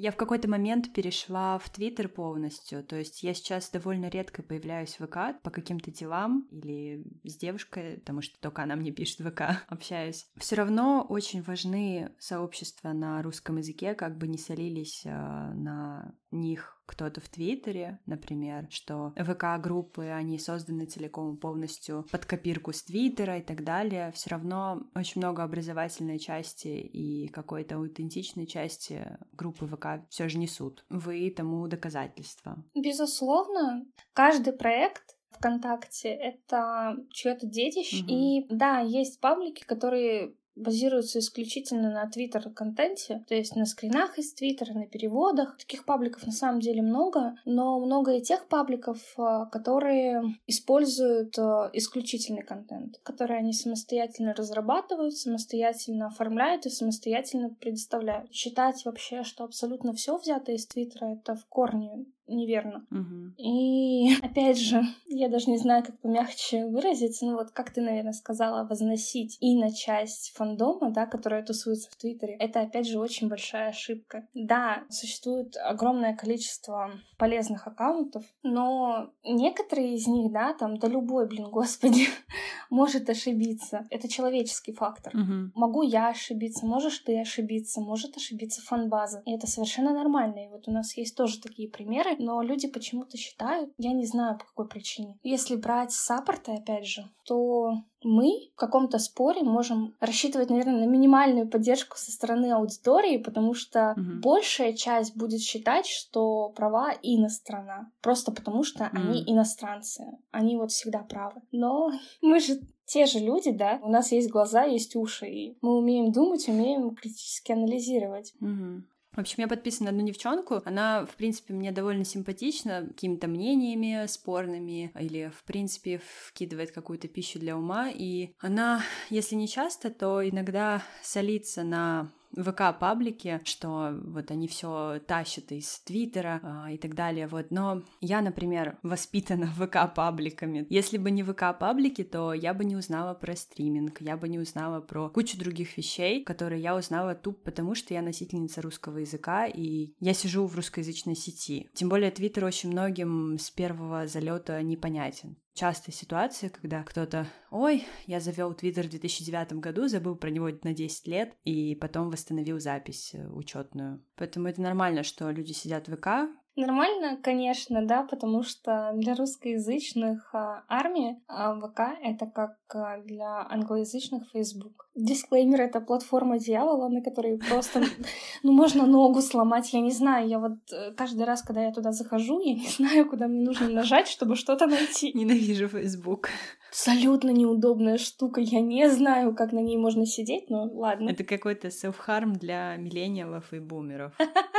Я в какой-то момент перешла в Твиттер полностью, то есть я сейчас довольно редко появляюсь в ВК по каким-то делам или с девушкой, потому что только она мне пишет в ВК, общаюсь. Все равно очень важны сообщества на русском языке, как бы не солились э, на них кто-то в Твиттере, например, что ВК-группы, они созданы целиком полностью под копирку с Твиттера и так далее, все равно очень много образовательной части и какой-то аутентичной части группы ВК все же несут. Вы тому доказательство. Безусловно, каждый проект ВКонтакте — это чье-то детище. Угу. И да, есть паблики, которые базируются исключительно на твиттер-контенте, то есть на скринах из твиттера, на переводах. Таких пабликов на самом деле много, но много и тех пабликов, а, которые используют а, исключительный контент, который они самостоятельно разрабатывают, самостоятельно оформляют и самостоятельно предоставляют. Считать вообще, что абсолютно все взято из твиттера, это в корне неверно. Угу. И опять же, я даже не знаю, как помягче выразиться, но вот как ты, наверное, сказала, возносить и на часть фандома, да, которая тусуется в Твиттере, это опять же очень большая ошибка. Да, существует огромное количество полезных аккаунтов, но некоторые из них, да, там, да любой, блин, господи, может ошибиться. Это человеческий фактор. Угу. Могу я ошибиться, можешь ты ошибиться, может ошибиться фанбаза. И это совершенно нормально. И вот у нас есть тоже такие примеры, но люди почему-то считают, я не знаю по какой причине. Если брать саппорты, опять же, то мы в каком-то споре можем рассчитывать, наверное, на минимальную поддержку со стороны аудитории, потому что угу. большая часть будет считать, что права инострана, просто потому что угу. они иностранцы, они вот всегда правы. Но мы же те же люди, да, у нас есть глаза, есть уши, и мы умеем думать, умеем критически анализировать. Угу. В общем, я подписана на одну девчонку. Она, в принципе, мне довольно симпатична какими-то мнениями спорными или, в принципе, вкидывает какую-то пищу для ума. И она, если не часто, то иногда солится на ВК-паблике, что вот они все тащат из Твиттера а, и так далее, вот. Но я, например, воспитана ВК-пабликами. Если бы не ВК-паблики, то я бы не узнала про стриминг, я бы не узнала про кучу других вещей, которые я узнала тупо потому, что я носительница русского языка, и я сижу в русскоязычной сети. Тем более Твиттер очень многим с первого залета непонятен частая ситуация, когда кто-то, ой, я завел Твиттер в 2009 году, забыл про него на 10 лет, и потом восстановил запись э, учетную. Поэтому это нормально, что люди сидят в ВК, Нормально, конечно, да, потому что для русскоязычных а, армии а, ВК это как а, для англоязычных Facebook. Дисклеймер — это платформа дьявола, на которой просто, ну, можно ногу сломать, я не знаю, я вот э, каждый раз, когда я туда захожу, я не знаю, куда мне нужно нажать, чтобы что-то найти. Ненавижу Facebook. Абсолютно неудобная штука, я не знаю, как на ней можно сидеть, но ладно. Это какой-то self-harm для миллениалов и бумеров.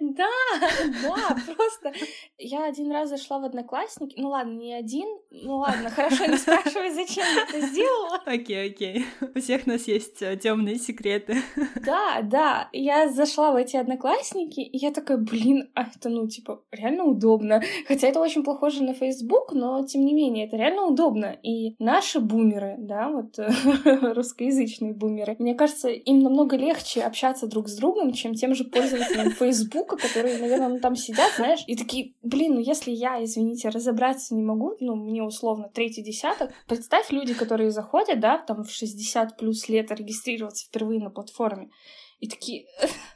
Да, да, просто я один раз зашла в Одноклассники, ну ладно, не один, ну ладно, хорошо, не спрашивай, зачем я это сделала. Окей, окей, у всех нас есть э, темные секреты. Да, да, я зашла в эти Одноклассники, и я такая, блин, а это, ну, типа, реально удобно. Хотя это очень похоже на Facebook, но, тем не менее, это реально удобно. И наши бумеры, да, вот русскоязычные бумеры, мне кажется, им намного легче общаться друг с другом, чем тем же пользователям Facebook, которые, наверное, ну, там сидят, знаешь, и такие, блин, ну если я, извините, разобраться не могу, ну, мне условно третий десяток, представь люди, которые заходят, да, там в 60 плюс лет регистрироваться впервые на платформе, и такие,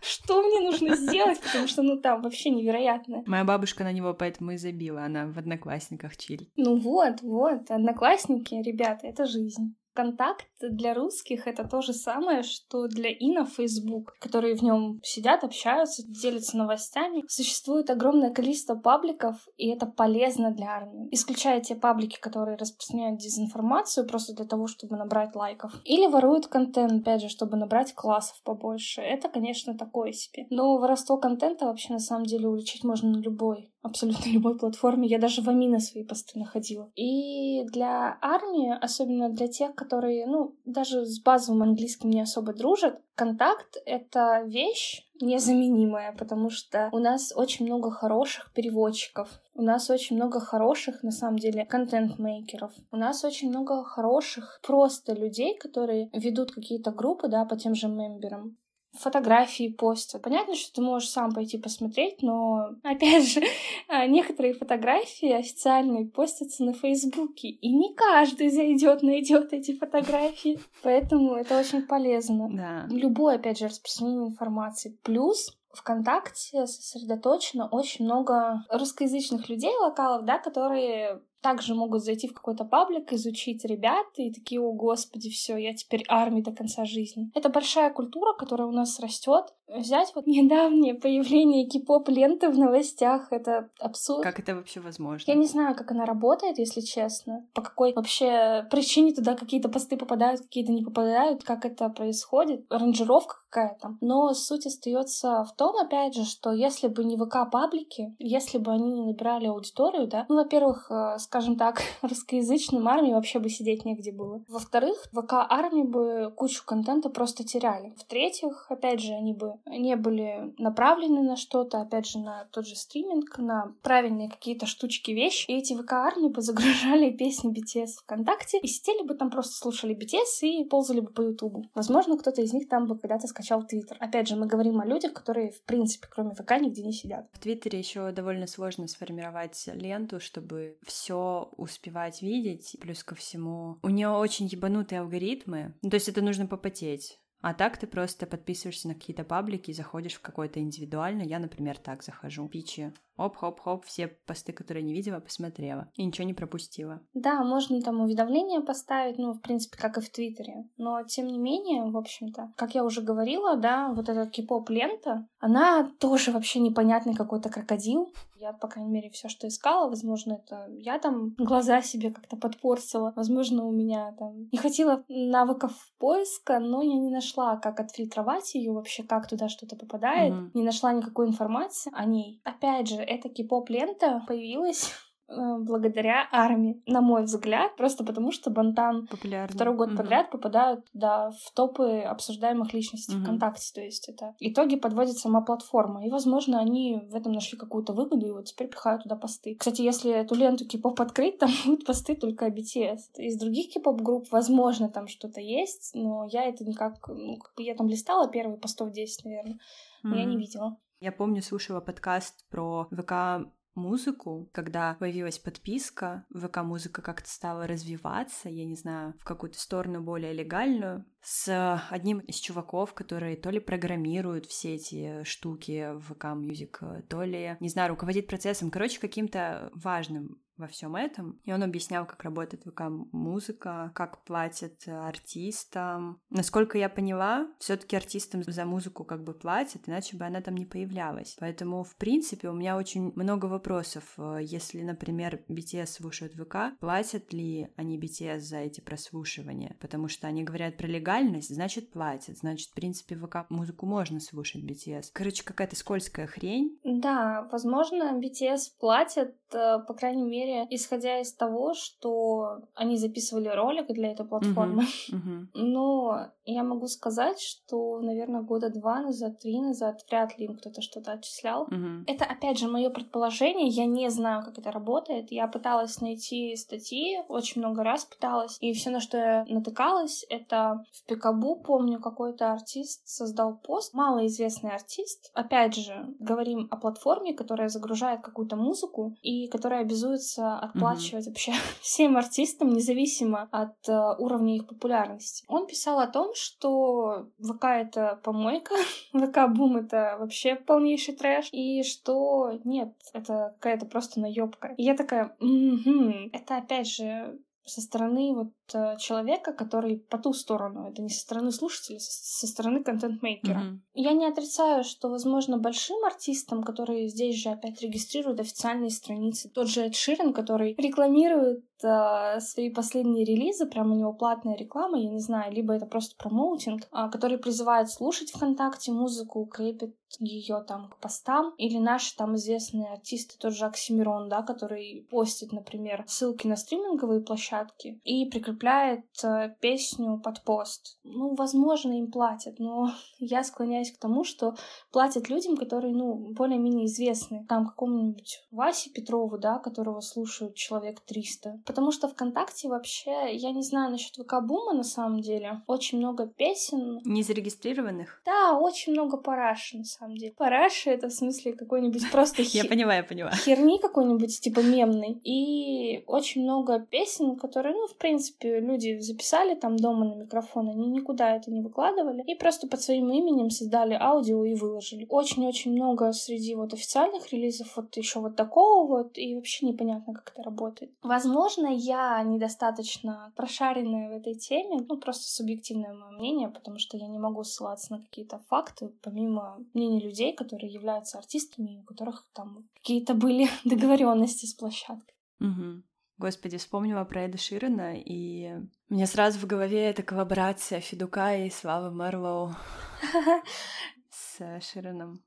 что мне нужно сделать, потому что, ну, там вообще невероятно. Моя бабушка на него поэтому и забила, она в Одноклассниках чилит. Ну вот, вот, Одноклассники, ребята, это жизнь. Контакт для русских это то же самое, что для Ина Facebook, которые в нем сидят, общаются, делятся новостями. Существует огромное количество пабликов, и это полезно для армии. Исключая те паблики, которые распространяют дезинформацию просто для того, чтобы набрать лайков. Или воруют контент, опять же, чтобы набрать классов побольше. Это, конечно, такое себе. Но воровство контента вообще на самом деле уличить можно на любой абсолютно любой платформе. Я даже в Амина свои посты находила. И для армии, особенно для тех, которые, ну, даже с базовым английским не особо дружат, контакт — это вещь незаменимая, потому что у нас очень много хороших переводчиков, у нас очень много хороших, на самом деле, контент-мейкеров. У нас очень много хороших просто людей, которые ведут какие-то группы, да, по тем же мемберам фотографии постят. Понятно, что ты можешь сам пойти посмотреть, но, опять же, а, некоторые фотографии официальные постятся на Фейсбуке, и не каждый зайдет, найдет эти фотографии. Поэтому это очень полезно. Да. Любое, опять же, распространение информации. Плюс ВКонтакте сосредоточено очень много русскоязычных людей, локалов, да, которые также могут зайти в какой-то паблик, изучить ребят и такие, о господи, все, я теперь армии до конца жизни. Это большая культура, которая у нас растет. Взять вот недавнее появление кипоп ленты в новостях, это абсурд. Как это вообще возможно? Я не знаю, как она работает, если честно. По какой вообще причине туда какие-то посты попадают, какие-то не попадают, как это происходит, ранжировка какая-то. Но суть остается в том, опять же, что если бы не ВК-паблики, если бы они не набирали аудиторию, да, ну, во-первых, э, скажем так, русскоязычным армии вообще бы сидеть негде было. Во-вторых, ВК армии бы кучу контента просто теряли. В-третьих, опять же, они бы не были направлены на что-то, опять же, на тот же стриминг, на правильные какие-то штучки, вещи. И эти ВК армии бы загружали песни BTS ВКонтакте и сидели бы там просто слушали BTS и ползали бы по Ютубу. Возможно, кто-то из них там бы когда-то скачал Твиттер. Опять же, мы говорим о людях, которые, в принципе, кроме ВК, нигде не сидят. В Твиттере еще довольно сложно сформировать ленту, чтобы все успевать видеть. Плюс ко всему, у нее очень ебанутые алгоритмы. Ну, то есть это нужно попотеть. А так ты просто подписываешься на какие-то паблики заходишь в какой-то индивидуально. Я, например, так захожу. Пичи. Оп-хоп-хоп, все посты, которые не видела, посмотрела. И ничего не пропустила. Да, можно там уведомления поставить, ну, в принципе, как и в Твиттере. Но, тем не менее, в общем-то, как я уже говорила, да, вот эта кипоп-лента, она тоже вообще непонятный какой-то крокодил. Я, по крайней мере, все, что искала, возможно, это я там глаза себе как-то подпортила. Возможно, у меня там не хватило навыков поиска, но я не нашла, как отфильтровать ее вообще, как туда что-то попадает. Mm-hmm. Не нашла никакой информации о ней. Опять же, эта кипоп-лента появилась благодаря армии, на мой взгляд, просто потому что Бантан Популярный. второй год угу. подряд попадают да, в топы обсуждаемых личностей угу. ВКонтакте. То есть это итоги подводит сама платформа. И, возможно, они в этом нашли какую-то выгоду и вот теперь пихают туда посты. Кстати, если эту ленту кипоп открыть, там будут посты только о BTS. Из других кипоп-групп, возможно, там что-то есть, но я это никак... Ну, как бы я там листала первые постов 10, наверное, но я не видела. Я помню, слушала подкаст про ВК музыку, когда появилась подписка, ВК-музыка как-то стала развиваться, я не знаю, в какую-то сторону более легальную, с одним из чуваков, которые то ли программируют все эти штуки в ВК Music, то ли, не знаю, руководит процессом, короче, каким-то важным во всем этом. И он объяснял, как работает ВК-музыка, как платят артистам. Насколько я поняла, все таки артистам за музыку как бы платят, иначе бы она там не появлялась. Поэтому, в принципе, у меня очень много вопросов. Если, например, BTS слушают ВК, платят ли они BTS за эти прослушивания? Потому что они говорят про легальность, значит, платят. Значит, в принципе, ВК-музыку можно слушать BTS. Короче, какая-то скользкая хрень. Да, возможно, BTS платят, э, по крайней мере, мере, исходя из того, что они записывали ролик для этой платформы. Uh-huh, uh-huh. Но Я могу сказать, что, наверное, года два назад, три назад вряд ли им кто-то что-то отчислял. Мгм. Это, опять же, мое предположение. Я не знаю, как это работает. Я пыталась найти статьи, очень много раз пыталась. И все, на что я натыкалась, это в Пикабу, помню, какой-то артист создал пост. Малоизвестный артист. Опять же, говорим о платформе, которая загружает какую-то музыку и которая обязуется отплачивать вообще всем артистам, независимо от э, уровня их популярности. Он писал о том, что ВК — это помойка, ВК-бум — это вообще полнейший трэш, и что нет, это какая-то просто наебка. И я такая, «Мгм». это опять же со стороны вот э, человека, который по ту сторону, это не со стороны слушателя, со, со стороны контент-мейкера. Мгм. Я не отрицаю, что, возможно, большим артистам, которые здесь же опять регистрируют официальные страницы, тот же Эд Ширен, который рекламирует э, свои последние релизы, прям у него платная реклама, я не знаю, либо это просто промоутинг, а, который призывает слушать ВКонтакте музыку, крепит ее там к постам, или наши там известные артисты, тот же Оксимирон, да, который постит, например, ссылки на стриминговые площадки и прикрепляет э, песню под пост. Ну, возможно, им платят, но я склоняюсь к тому, что платят людям, которые, ну, более-менее известны. Там какому-нибудь Васе Петрову, да, которого слушают человек 300. Потому что ВКонтакте вообще, я не знаю насчет ВК-бума на самом деле, очень много песен. Не зарегистрированных? Да, очень много параши на самом деле. Параши — это в смысле какой-нибудь просто Я поняла, я поняла. херни какой-нибудь, типа мемный. И очень много песен, которые, ну, в принципе, люди записали там дома на микрофон, они никуда это не выкладывали. И просто под своим именем создали аудио и выложили. Очень-очень много среди вот официальных релизов вот еще вот такого вот, и вообще непонятно, как это работает. Возможно, я недостаточно прошаренная в этой теме, ну, просто субъективное мое мнение, потому что я не могу ссылаться на какие-то факты, помимо мнений людей, которые являются артистами, у которых там какие-то были договоренности с площадкой. Мгм. Господи, вспомнила про Эда Ширена, и у меня сразу в голове эта коллаборация Федука и Славы Мерлоу с Ширеном.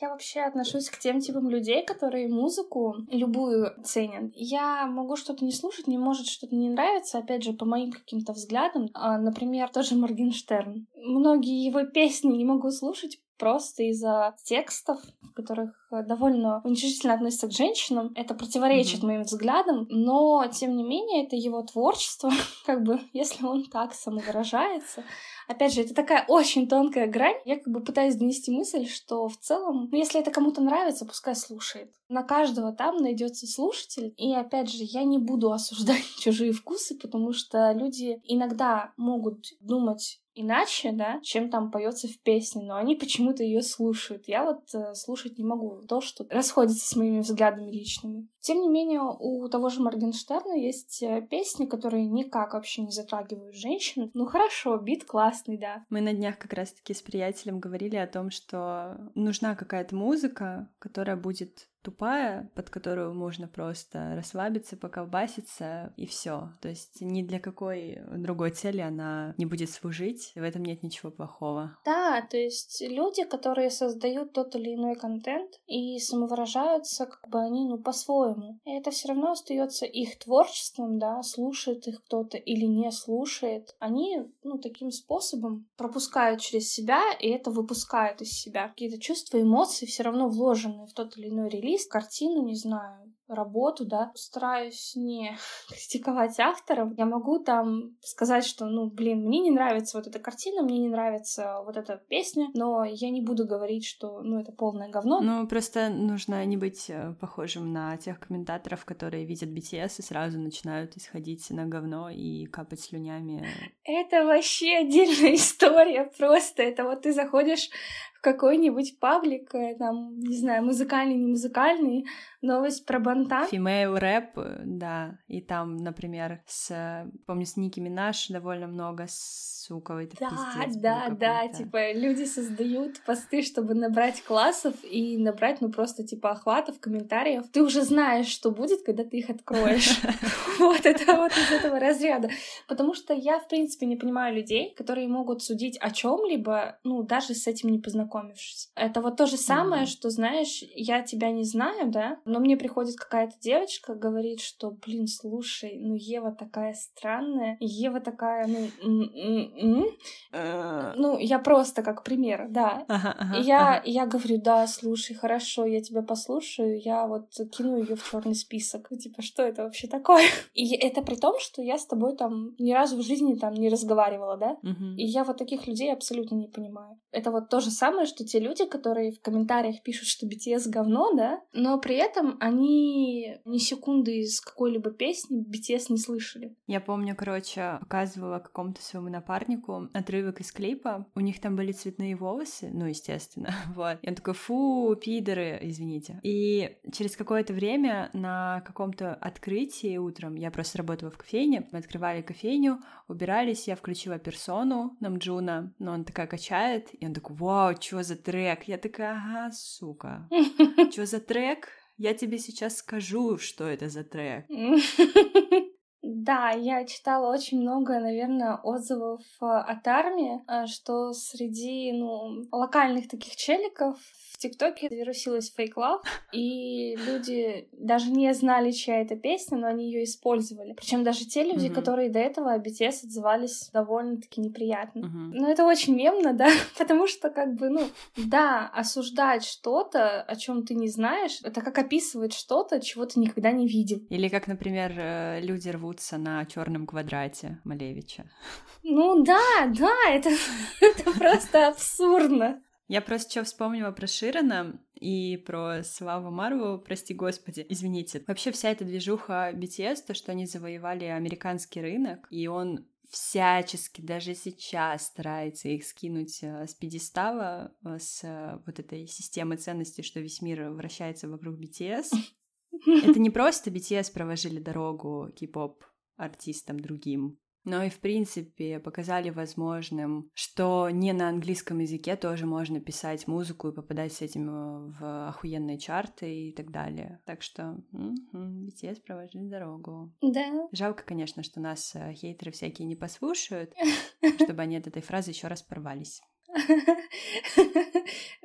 Я вообще отношусь к тем типам людей, которые музыку любую ценят. Я могу что-то не слушать, мне может что-то не нравится, опять же, по моим каким-то взглядам. А, например, тоже Моргенштерн. Многие его песни не могу слушать просто из-за текстов, в которых э, довольно уничижительно относятся к женщинам. Это противоречит Мгм. моим взглядам, но, тем не менее, это его творчество. Как бы, если он так самовыражается, Опять же, это такая очень тонкая грань. Я как бы пытаюсь донести мысль, что в целом, ну, если это кому-то нравится, пускай слушает. На каждого там найдется слушатель. И опять же, я не буду осуждать чужие вкусы, потому что люди иногда могут думать иначе, да, чем там поется в песне, но они почему-то ее слушают. Я вот э, слушать не могу то, что расходится с моими взглядами личными. Тем не менее, у того же Моргенштерна есть э, песни, которые никак вообще не затрагивают женщин. Ну хорошо, бит классный, да. Мы на днях как раз-таки с приятелем говорили о том, что нужна какая-то музыка, которая будет тупая, под которую можно просто расслабиться, поколбаситься и все. То есть ни для какой другой цели она не будет служить, в этом нет ничего плохого. Да, то есть люди, которые создают тот или иной контент и самовыражаются, как бы они, ну, по-своему. И это все равно остается их творчеством, да, слушает их кто-то или не слушает. Они, ну, таким способом пропускают через себя, и это выпускают из себя. Какие-то чувства, эмоции все равно вложены в тот или иной релиз, картину, не знаю, работу, да, стараюсь не критиковать авторов. Я могу там сказать, что, ну, блин, мне не нравится вот эта картина, мне не нравится вот эта песня, но я не буду говорить, что, ну, это полное говно. Ну, просто нужно не быть э, похожим на тех комментаторов, которые видят BTS и сразу начинают исходить на говно и капать слюнями. Это вообще отдельная история просто. Это вот ты заходишь какой-нибудь паблик, э, там, не знаю, музыкальный, не музыкальный, новость про Бантан. Female рэп, да, и там, например, с, помню, с Ники Минаж довольно много, это Да, пиздец да, да, типа люди создают посты, чтобы набрать классов и набрать, ну просто типа охватов, комментариев. Ты уже знаешь, что будет, когда ты их откроешь. Вот это вот из этого разряда. Потому что я, в принципе, не понимаю людей, которые могут судить о чем-либо, ну, даже с этим не познакомившись. Это вот то же самое, Мгм. что, знаешь, я тебя не знаю, да, но мне приходит какая-то девочка говорит, что, блин, слушай, ну Ева такая странная, Ева такая, ну, А. ну, я просто как пример, да. И я, я говорю, да, слушай, хорошо, я тебя послушаю, я вот кину ее в черный список. Ну, Типа, что это вообще такое? И это при том, что я с тобой там ни разу в жизни там не разговаривала, да? И я вот таких людей абсолютно не понимаю. Это вот то же самое, что те люди, которые в комментариях пишут, что BTS говно, да, но при этом они ни секунды из какой-либо песни BTS не слышали. Я помню, короче, показывала какому-то своему напарнику отрывок из клипа. У них там были цветные волосы, ну, естественно, вот. И он такой, фу, пидоры, извините. И через какое-то время на каком-то открытии утром, я просто работала в кофейне, мы открывали кофейню, убирались, я включила персону Намджуна, но он такая качает, и он такой, вау, что за трек? Я такая, ага, сука, что за трек? Я тебе сейчас скажу, что это за трек. Да, я читала очень много, наверное, отзывов э, от армии, э, что среди, ну, локальных таких челиков ТикТоке вирусилась фейк лав, и люди даже не знали, чья это песня, но они ее использовали. Причем даже те люди, Мгм. которые до этого о BTS отзывались довольно-таки неприятно. Мгм. Ну, это очень мемно, да, потому что, как бы, ну, да, осуждать что-то, о чем ты не знаешь, это как описывать что-то, чего ты никогда не видел. Или как, например, э, люди рвутся на черном квадрате Малевича. Ну да, да, это, это просто абсурдно. Я просто что вспомнила про Ширана и про Славу Марву, прости господи, извините. Вообще вся эта движуха BTS, то, что они завоевали американский рынок, и он всячески даже сейчас старается их скинуть э, с пьедестала, э, с э, вот этой системы ценностей, что весь мир вращается вокруг BTS. Это не просто BTS проложили дорогу кей-поп артистам другим, но и, в принципе, показали возможным, что не на английском языке тоже можно писать музыку и попадать с этим э, в охуенные чарты и так далее. Так что мгм, BTS проложили дорогу. Да. Жалко, конечно, что нас э, хейтеры всякие не послушают, чтобы они от этой фразы еще раз порвались.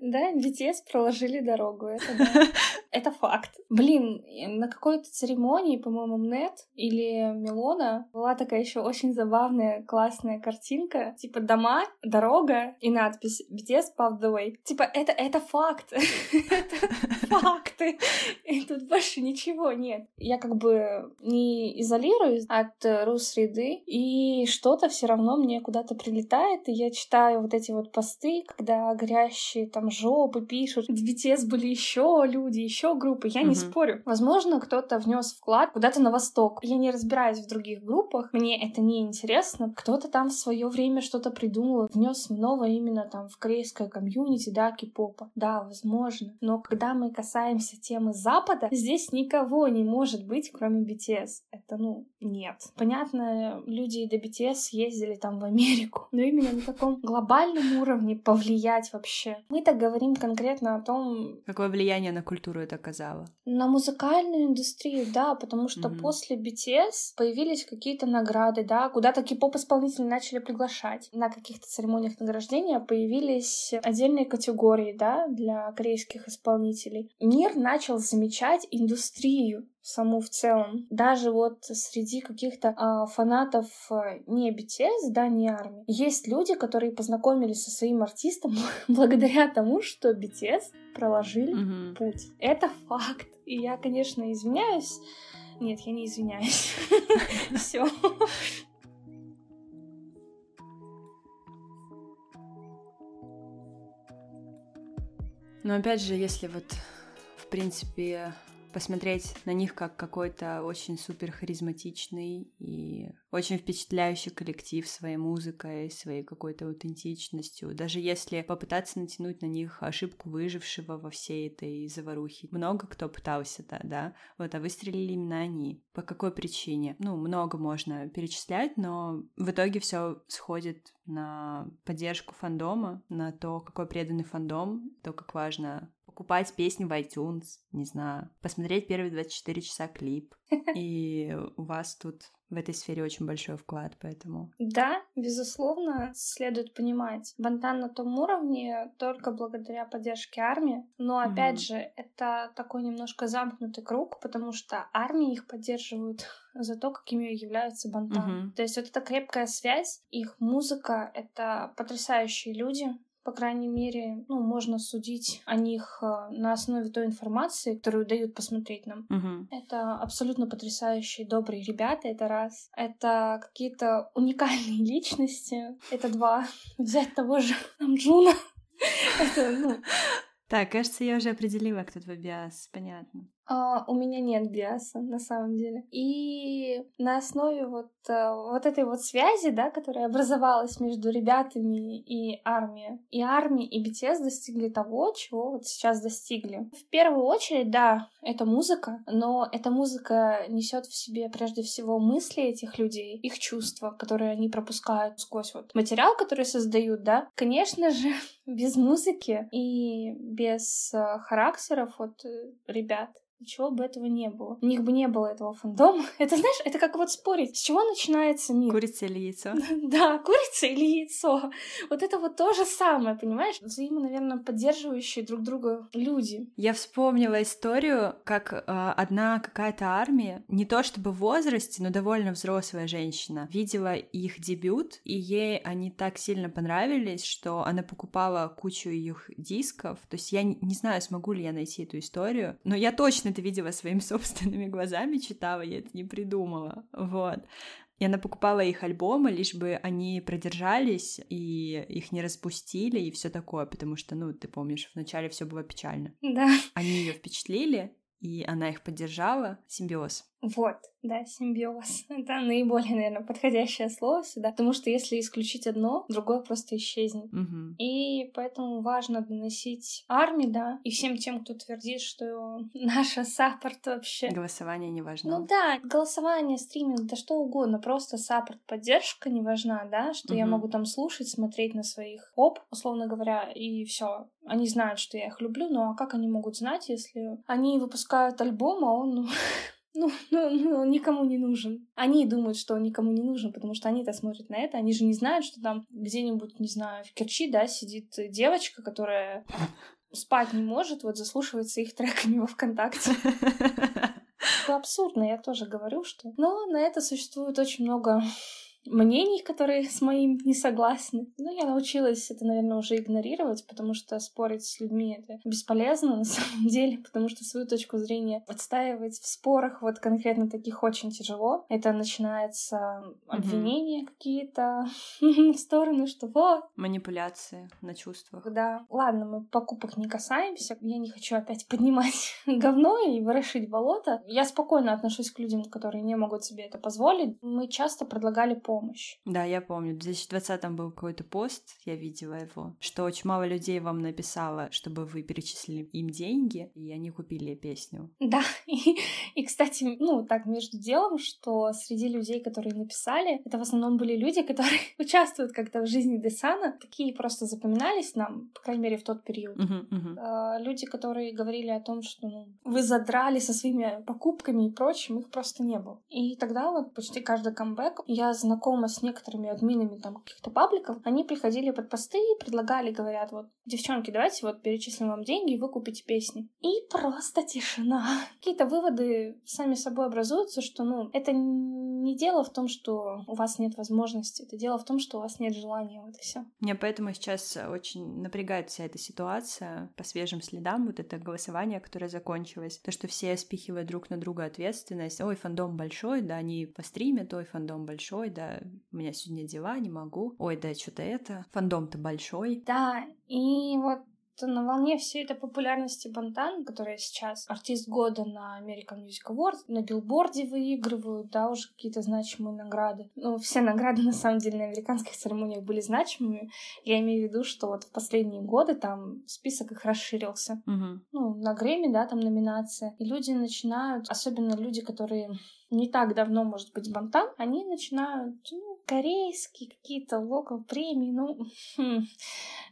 Да, BTS проложили дорогу, это да. Это факт. Блин, и на какой-то церемонии, по-моему, Мнет или Милона была такая еще очень забавная, классная картинка. Типа дома, дорога и надпись paved the way. Типа это, это факт. Это факты. И тут больше ничего нет. Я как бы не изолируюсь от э, рус-среды, и что-то все равно мне куда-то прилетает, и я читаю вот эти вот посты, когда горящие там жопы пишут. BTS были еще люди, еще группы. Я не Мгм. спорю. Возможно, кто-то внес вклад куда-то на восток. Я не разбираюсь в других группах, мне это не интересно. Кто-то там в свое время что-то придумал, внес новое именно там в корейское комьюнити, да, кей-попа. Да, возможно. Но когда мы касаемся темы Запада, здесь никого не может быть, кроме BTS. Это, ну, нет. Понятно, люди до BTS ездили там в Америку, но именно на таком глобальном уровне повлиять вообще. Мы так говорим конкретно о том, Какое влияние на культуру это оказало? на музыкальную индустрию, да, потому что Мгм. после BTS появились какие-то награды, да, куда-то кей-поп-исполнители начали приглашать. На каких-то церемониях награждения появились отдельные категории, да, для корейских исполнителей. Мир начал замечать индустрию саму в целом. Даже вот среди каких-то а, фанатов а, не BTS, да, не армии, есть люди, которые познакомились со своим артистом благодаря тому, что BTS проложили Мгм. путь. Это факт. И я, конечно, извиняюсь. Нет, я не извиняюсь. Все. Но опять же, если вот, в принципе, посмотреть на них как какой-то очень супер харизматичный и очень впечатляющий коллектив своей музыкой, своей какой-то аутентичностью. Даже если попытаться натянуть на них ошибку выжившего во всей этой заварухе. Много кто пытался, да, да. Вот, а выстрелили именно они. По какой причине? Ну, много можно перечислять, но в итоге все сходит на поддержку фандома, на то, какой преданный фандом, то, как важно покупать песни в iTunes, не знаю, посмотреть первые 24 часа клип. И у вас тут в этой сфере очень большой вклад, поэтому... Да, безусловно, следует понимать. Бантан на том уровне только благодаря поддержке армии, но опять mm-hmm. же, это такой немножко замкнутый круг, потому что армии их поддерживают за то, какими являются Бантан. Mm-hmm. То есть вот эта крепкая связь, их музыка — это потрясающие люди, по крайней мере, ну, можно судить о них э, на основе той информации, которую дают посмотреть нам. Угу. Это абсолютно потрясающие, добрые ребята, это раз. Это какие-то уникальные личности, это два. Взять того же Намджуна. Это, ну... Так, кажется, я уже определила, кто твой биас, понятно. А, у меня нет биаса, на самом деле. И на основе вот, а, вот этой вот связи, да, которая образовалась между ребятами и армией, и армия, и BTS достигли того, чего вот сейчас достигли. В первую очередь, да, это музыка, но эта музыка несет в себе прежде всего мысли этих людей, их чувства, которые они пропускают сквозь вот материал, который создают, да. Конечно же, без музыки и без а, характеров вот э, ребят Ничего бы этого не было. У них бы не было этого фандома. Это, знаешь, это как вот спорить, с чего начинается мир. Курица или яйцо? Да, курица или яйцо. Вот это вот то же самое, понимаешь? Взаимо, наверное, поддерживающие друг друга люди. Я вспомнила историю, как э, одна какая-то армия, не то чтобы в возрасте, но довольно взрослая женщина, видела их дебют, и ей они так сильно понравились, что она покупала кучу их дисков. То есть я не знаю, смогу ли я найти эту историю, но я точно это видела своими собственными глазами, читала, я это не придумала. Вот. И она покупала их альбомы, лишь бы они продержались и их не распустили и все такое, потому что, ну, ты помнишь, вначале все было печально. Да. Они ее впечатлили, и она их поддержала. Симбиоз. Вот, да, симбиоз. Это наиболее, наверное, подходящее слово сюда, потому что если исключить одно, другое просто исчезнет. Угу. И поэтому важно доносить армии, да, и всем тем, кто твердит, что наша support вообще... Голосование не важно. Ну да, голосование, стриминг, да что угодно, просто support, поддержка не важна, да, что угу. я могу там слушать, смотреть на своих оп, условно говоря, и все. Они знают, что я их люблю, но а как они могут знать, если они выпускают альбом, а он, ну, ну, ну, ну, никому не нужен. Они думают, что он никому не нужен, потому что они-то смотрят на это, они же не знают, что там где-нибудь, не знаю, в Керчи, да, сидит девочка, которая спать не может, вот заслушивается их треками во ВКонтакте. Это абсурдно, я тоже говорю, что... Но на это существует очень много мнений, которые с моим не согласны. Но я научилась это, наверное, уже игнорировать, потому что спорить с людьми это бесполезно на самом деле, потому что свою точку зрения отстаивать в спорах вот конкретно таких очень тяжело. Это начинается обвинения mm-hmm. какие-то в сторону, что вот. Манипуляции на чувствах. Да. Ладно, мы покупок не касаемся. Я не хочу опять поднимать говно и ворошить болото. Я спокойно отношусь к людям, которые не могут себе это позволить. Мы часто предлагали помощь. Да, я помню. В 2020 был какой-то пост, я видела его, что очень мало людей вам написало, чтобы вы перечислили им деньги, и они купили песню. Да, и, и кстати, ну, так между делом, что среди людей, которые написали, это в основном были люди, которые участвуют как-то в жизни Десана, такие просто запоминались нам, по крайней мере, в тот период. Uh-huh, uh-huh. Люди, которые говорили о том, что ну, вы задрали со своими покупками и прочим, их просто не было. И тогда вот почти каждый камбэк я знакома знакома с некоторыми админами там каких-то пабликов, они приходили под посты и предлагали, говорят, вот, девчонки, давайте вот перечислим вам деньги, и вы купите песни. И просто тишина. Какие-то выводы сами собой образуются, что, ну, это не дело в том, что у вас нет возможности, это дело в том, что у вас нет желания, вот и все. Меня поэтому сейчас очень напрягает вся эта ситуация по свежим следам, вот это голосование, которое закончилось, то, что все спихивают друг на друга ответственность. Ой, фандом большой, да, они по стримят, ой, фандом большой, да, у меня сегодня дела, не могу. Ой, да, что-то это. Фандом-то большой. Да, и вот на волне всей этой популярности Бантан, которая сейчас артист года на American Music Awards, на билборде выигрывают, да, уже какие-то значимые награды. Ну, все награды, на самом деле, на американских церемониях были значимыми. Я имею в виду, что вот в последние годы там список их расширился. Угу. Ну, на Грэмми, да, там номинация. И люди начинают, особенно люди, которые не так давно, может быть, Бантан, они начинают, ну, корейские какие-то локал премии, ну, хм,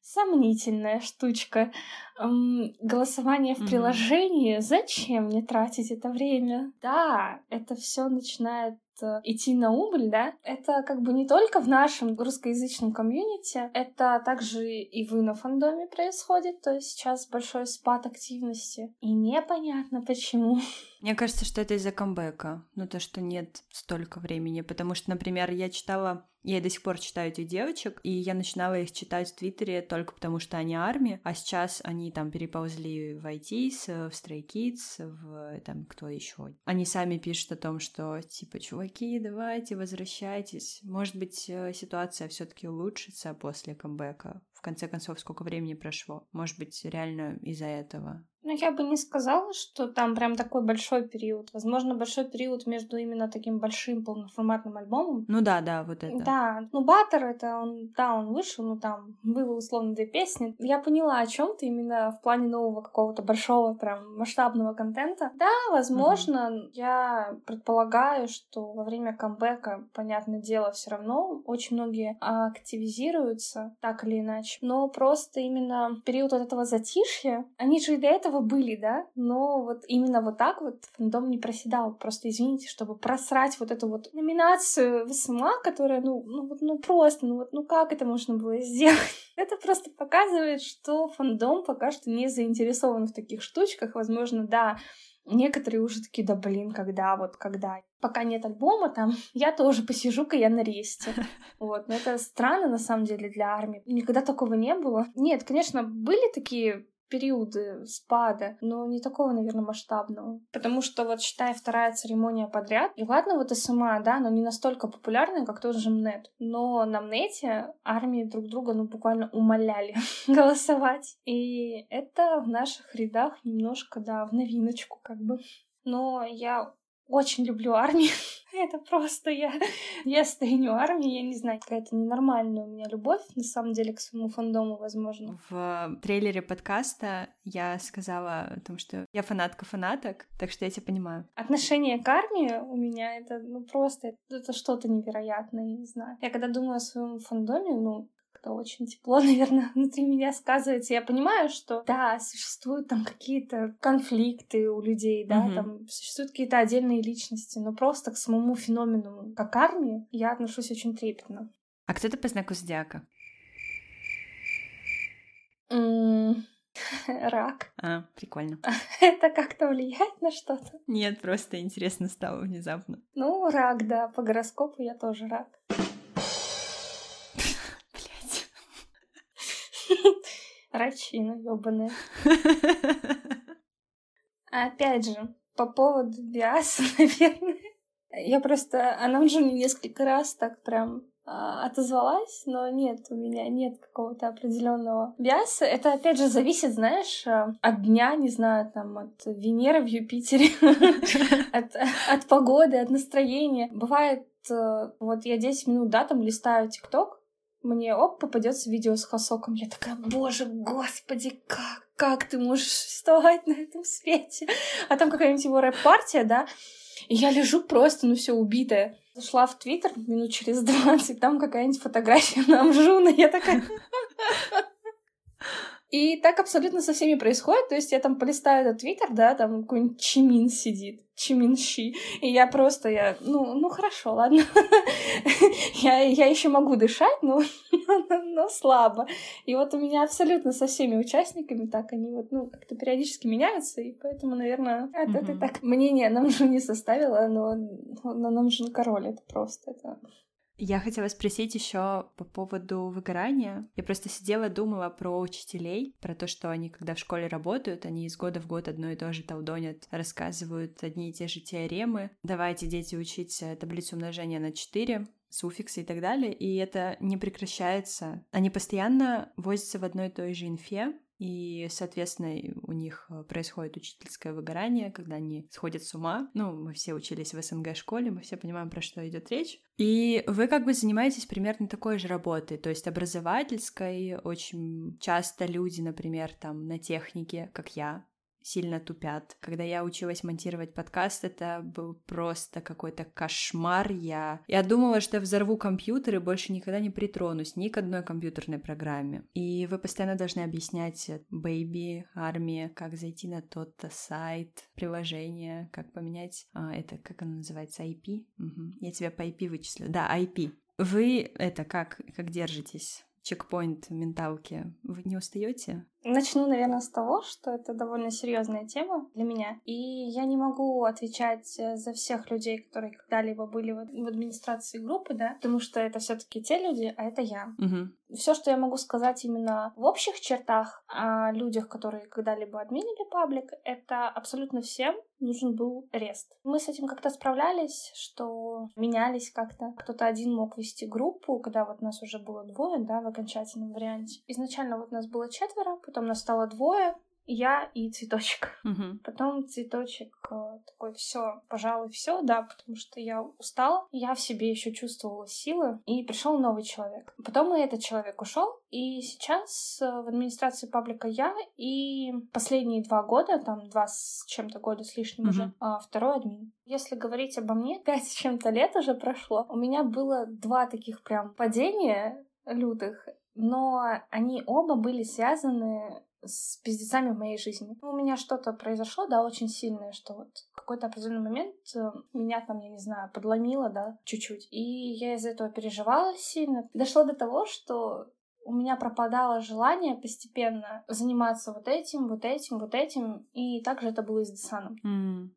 сомнительная штучка. Эм, голосование в приложении, зачем мне тратить это время? Да, это все начинает идти на убыль, да, это как бы не только в нашем русскоязычном комьюнити, это также и в инофандоме происходит, то есть сейчас большой спад активности, и непонятно почему. Мне кажется, что это из-за камбэка, ну то, что нет столько времени, потому что, например, я читала я до сих пор читаю этих девочек, и я начинала их читать в Твиттере только потому, что они армии, а сейчас они там переползли в ITs, в Stray Kids, в там кто еще. Они сами пишут о том, что типа, чуваки, давайте, возвращайтесь. Может быть, э, ситуация все таки улучшится после камбэка. В конце концов, сколько времени прошло. Может быть, реально из-за этого. Ну, я бы не сказала, что там прям такой большой период. Возможно, большой период между именно таким большим полноформатным альбомом. Ну да, да, вот это. Да, ну Баттер это он, да, он вышел, ну там было условно две песни. Я поняла, о чем ты именно в плане нового какого-то большого прям масштабного контента. Да, возможно, mm-hmm. я предполагаю, что во время камбэка, понятное дело, все равно очень многие активизируются так или иначе. Но просто именно период вот этого затишья, они же и до этого этого были, да, но вот именно вот так вот фандом не проседал. Просто извините, чтобы просрать вот эту вот номинацию в СМА, которая, ну, ну вот, ну просто, ну вот, ну как это можно было сделать? Это просто показывает, что фандом пока что не заинтересован в таких штучках. Возможно, да, Некоторые уже такие, да блин, когда, вот когда. Пока нет альбома, там, я тоже посижу-ка я на ресте. Вот, но это странно, на самом деле, для армии. Никогда такого не было. Нет, конечно, были такие периоды спада, но не такого, наверное, масштабного. Потому что вот, считай, вторая церемония подряд, и ладно, вот СМА, да, но не настолько популярная, как тот же МНЕТ. Но на МНЕТе армии друг друга, ну, буквально умоляли голосовать. И это в наших рядах немножко, да, в новиночку как бы. Но я очень люблю армию. Это просто я, я стою армии, я не знаю, какая-то ненормальная у меня любовь, на самом деле, к своему фандому, возможно. В трейлере подкаста я сказала о том, что я фанатка фанаток, так что я тебя понимаю. Отношение к армии у меня это, ну, просто, это что-то невероятное, я не знаю. Я когда думаю о своем фандоме, ну, как-то очень тепло, наверное, внутри меня сказывается. Я понимаю, что да, существуют там какие-то конфликты у людей, да, mm-hmm. там существуют какие-то отдельные личности, но просто к самому феномену, как армии, я отношусь очень трепетно. А кто ты по знаку зодиака? Рак. А, прикольно. Это как-то влияет на что-то? Нет, просто интересно стало внезапно. Ну, рак, да, по гороскопу я тоже рак. Рачина ёбаная. Опять же, по поводу Биаса, наверное. Я просто... Она уже несколько раз так прям а, отозвалась, но нет, у меня нет какого-то определенного биаса. Это, опять же, зависит, знаешь, а, от дня, не знаю, там, от Венеры в Юпитере, от, от погоды, от настроения. Бывает, э, вот я 10 минут, да, там листаю ТикТок, мне оп, попадется видео с Хасоком. Я такая, боже, господи, как, как ты можешь существовать на этом свете? А там какая-нибудь его рэп-партия, да? И я лежу просто, ну все убитая. Зашла в Твиттер минут через 20, там какая-нибудь фотография на Амжуна. Я такая... И так абсолютно со всеми происходит. То есть я там полистаю этот твиттер, да, там какой-нибудь Чимин сидит, Чиминши. И я просто, я, ну, ну хорошо, ладно. я, я еще могу дышать, но, но слабо. И вот у меня абсолютно со всеми участниками так они вот, ну, как-то периодически меняются, и поэтому, наверное, mm-hmm. этой так мнение нам же не составило, но, но нам же король, это просто, это я хотела спросить еще по поводу выгорания. Я просто сидела, думала про учителей, про то, что они, когда в школе работают, они из года в год одно и то же толдонят, рассказывают одни и те же теоремы. Давайте, дети, учить таблицу умножения на 4, суффиксы и так далее, и это не прекращается. Они постоянно возятся в одной и той же инфе, и, соответственно, у них э, происходит учительское выгорание, когда они сходят с ума. Ну, мы все учились в СНГ-школе, мы все понимаем, про что идет речь. И вы как бы занимаетесь примерно такой же работой, то есть образовательской. Очень часто люди, например, там на технике, как я, сильно тупят. Когда я училась монтировать подкаст, это был просто какой-то кошмар. Я, я думала, что взорву компьютер и больше никогда не притронусь ни к одной компьютерной программе. И вы постоянно должны объяснять Baby, армии, как зайти на тот-то сайт, приложение, как поменять, а, это, как оно называется, IP? Угу. Я тебя по IP вычислю. Да, IP. Вы это как, как держитесь? Чекпоинт менталки. Вы не устаете? Начну, наверное, с того, что это довольно серьезная тема для меня. И я не могу отвечать э, за всех людей, которые когда-либо были в администрации группы, да, потому что это все-таки те люди, а это я. Угу. Все, что я могу сказать именно в общих чертах о людях, которые когда-либо админили паблик, это абсолютно всем нужен был рест. Мы с этим как-то справлялись, что менялись как-то. Кто-то один мог вести группу, когда вот нас уже было двое, да, в окончательном варианте. Изначально вот нас было четверо, потом нас стало двое, я и цветочек. Угу. Потом цветочек э, такой, все, пожалуй, все, да, потому что я устала, я в себе еще чувствовала силы, и пришел новый человек. Потом и этот человек ушел, и сейчас э, в администрации паблика я и последние два года, там два с чем-то года с лишним угу. уже, а, второй админ. Если говорить обо мне, пять с чем-то лет уже прошло, у меня было два таких прям падения лютых, но они оба были связаны с пиздецами в моей жизни. У меня что-то произошло, да, очень сильное, что вот в какой-то определенный момент э, меня там, я не знаю, подломило, да, чуть-чуть. И я из-за этого переживала сильно. Дошло до того, что у меня пропадало желание постепенно заниматься вот этим, вот этим, вот этим. И также это было и с Десаном. Mm.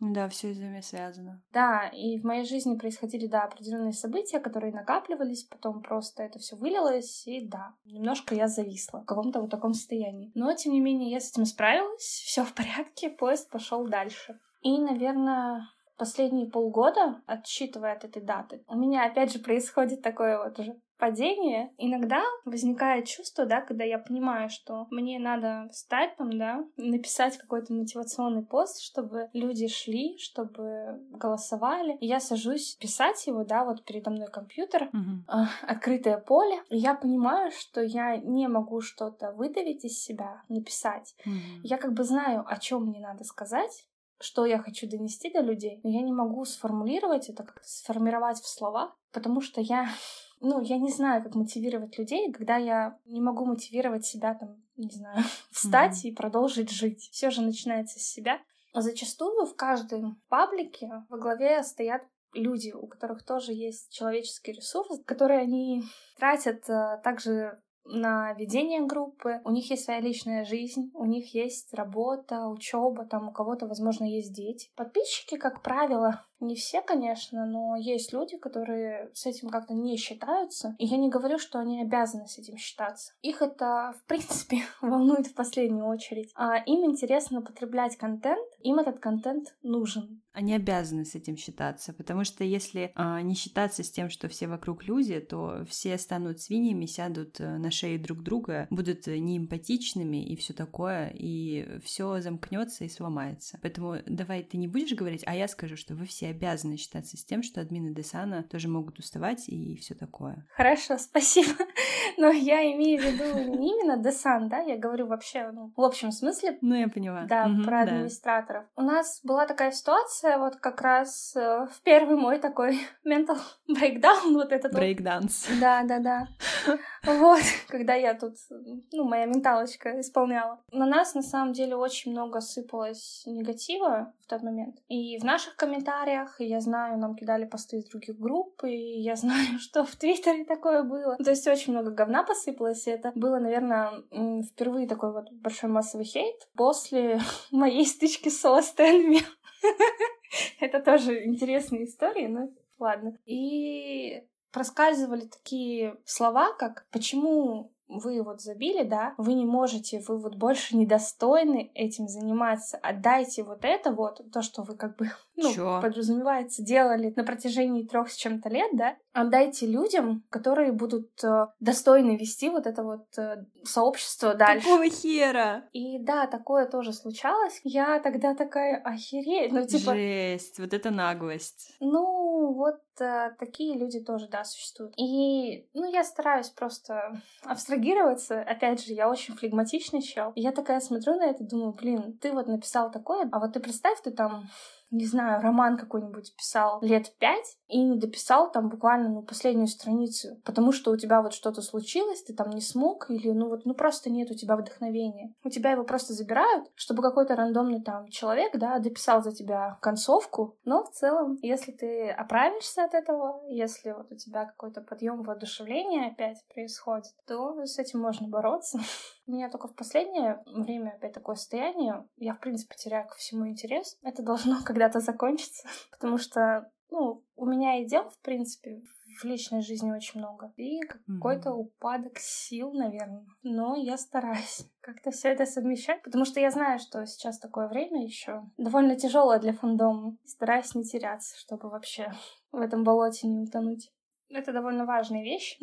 Да, все взаимосвязано. Да, и в моей жизни происходили, да, определенные события, которые накапливались, потом просто это все вылилось, и да, немножко я зависла в каком-то вот таком состоянии. Но, тем не менее, я с этим справилась, все в порядке, поезд пошел дальше. И, наверное, последние полгода, отсчитывая от этой даты, у меня опять же происходит такое вот уже падение, иногда возникает чувство, да, когда я понимаю, что мне надо встать там, да, написать какой-то мотивационный пост, чтобы люди шли, чтобы голосовали. И я сажусь писать его, да, вот передо мной компьютер, uh-huh. э, открытое поле, и я понимаю, что я не могу что-то выдавить из себя, написать. Uh-huh. Я как бы знаю, о чем мне надо сказать, что я хочу донести до людей, но я не могу сформулировать это, как-то сформировать в слова, потому что я ну, я не знаю, как мотивировать людей, когда я не могу мотивировать себя там, не знаю, встать mm-hmm. и продолжить жить. Все же начинается с себя. Зачастую в каждом паблике во главе стоят люди, у которых тоже есть человеческий ресурс, которые они тратят а, также на ведение группы, у них есть своя личная жизнь, у них есть работа, учеба, там у кого-то, возможно, есть дети. Подписчики, как правило, не все, конечно, но есть люди, которые с этим как-то не считаются. И я не говорю, что они обязаны с этим считаться. Их это, в принципе, волнует в последнюю очередь. А им интересно потреблять контент, им этот контент нужен. Они обязаны с этим считаться, потому что если а, не считаться с тем, что все вокруг люди, то все станут свиньями, сядут э, на шеи друг друга, будут неэмпатичными и все такое, и все замкнется и сломается. Поэтому давай ты не будешь говорить, а я скажу, что вы все обязаны считаться с тем, что админы Десана тоже могут уставать и все такое. Хорошо, спасибо. Но я имею в виду не именно Десан, да, я говорю вообще ну, в общем смысле. Ну, я поняла. Да, угу, про администраторов. Да. У нас была такая ситуация, вот как раз э, в первый мой такой mental breakdown, вот этот Breakdance. Вот. Да, да, да. Вот, когда я тут, ну, моя менталочка исполняла. На нас, на самом деле, очень много сыпалось негатива тот момент. И в наших комментариях, я знаю, нам кидали посты из других групп, и я знаю, что в Твиттере такое было. То есть очень много говна посыпалось, и это было, наверное, впервые такой вот большой массовый хейт после моей стычки с Солостенами. Это тоже интересные истории, но ладно. И проскальзывали такие слова, как «почему вы вот забили, да, вы не можете, вы вот больше недостойны этим заниматься, отдайте вот это вот, то, что вы как бы, ну, Чё? подразумевается, делали на протяжении трех с чем-то лет, да, отдайте людям, которые будут э, достойны вести вот это вот э, сообщество дальше. Какого хера? И да, такое тоже случалось. Я тогда такая, охереть, ну типа... Жесть, вот это наглость. Ну, вот э, такие люди тоже, да, существуют. И, ну, я стараюсь просто абстрагироваться. Опять же, я очень флегматичный чел. И я такая смотрю на это, думаю, блин, ты вот написал такое, а вот ты представь, ты там не знаю, роман какой-нибудь писал лет пять и не дописал там буквально ну, последнюю страницу, потому что у тебя вот что-то случилось, ты там не смог, или ну вот ну просто нет у тебя вдохновения. У тебя его просто забирают, чтобы какой-то рандомный там человек, да, дописал за тебя концовку, но в целом, если ты оправишься от этого, если вот у тебя какой-то подъем воодушевления опять происходит, то с этим можно бороться. У меня только в последнее время опять такое состояние. Я, в принципе, теряю ко всему интерес. Это должно когда-то закончиться, потому что, ну, у меня и дел, в принципе, в личной жизни очень много. И какой-то упадок сил, наверное. Но я стараюсь как-то все это совмещать, потому что я знаю, что сейчас такое время еще довольно тяжелое для фандома. Стараюсь не теряться, чтобы вообще в этом болоте не утонуть. Это довольно важная вещь,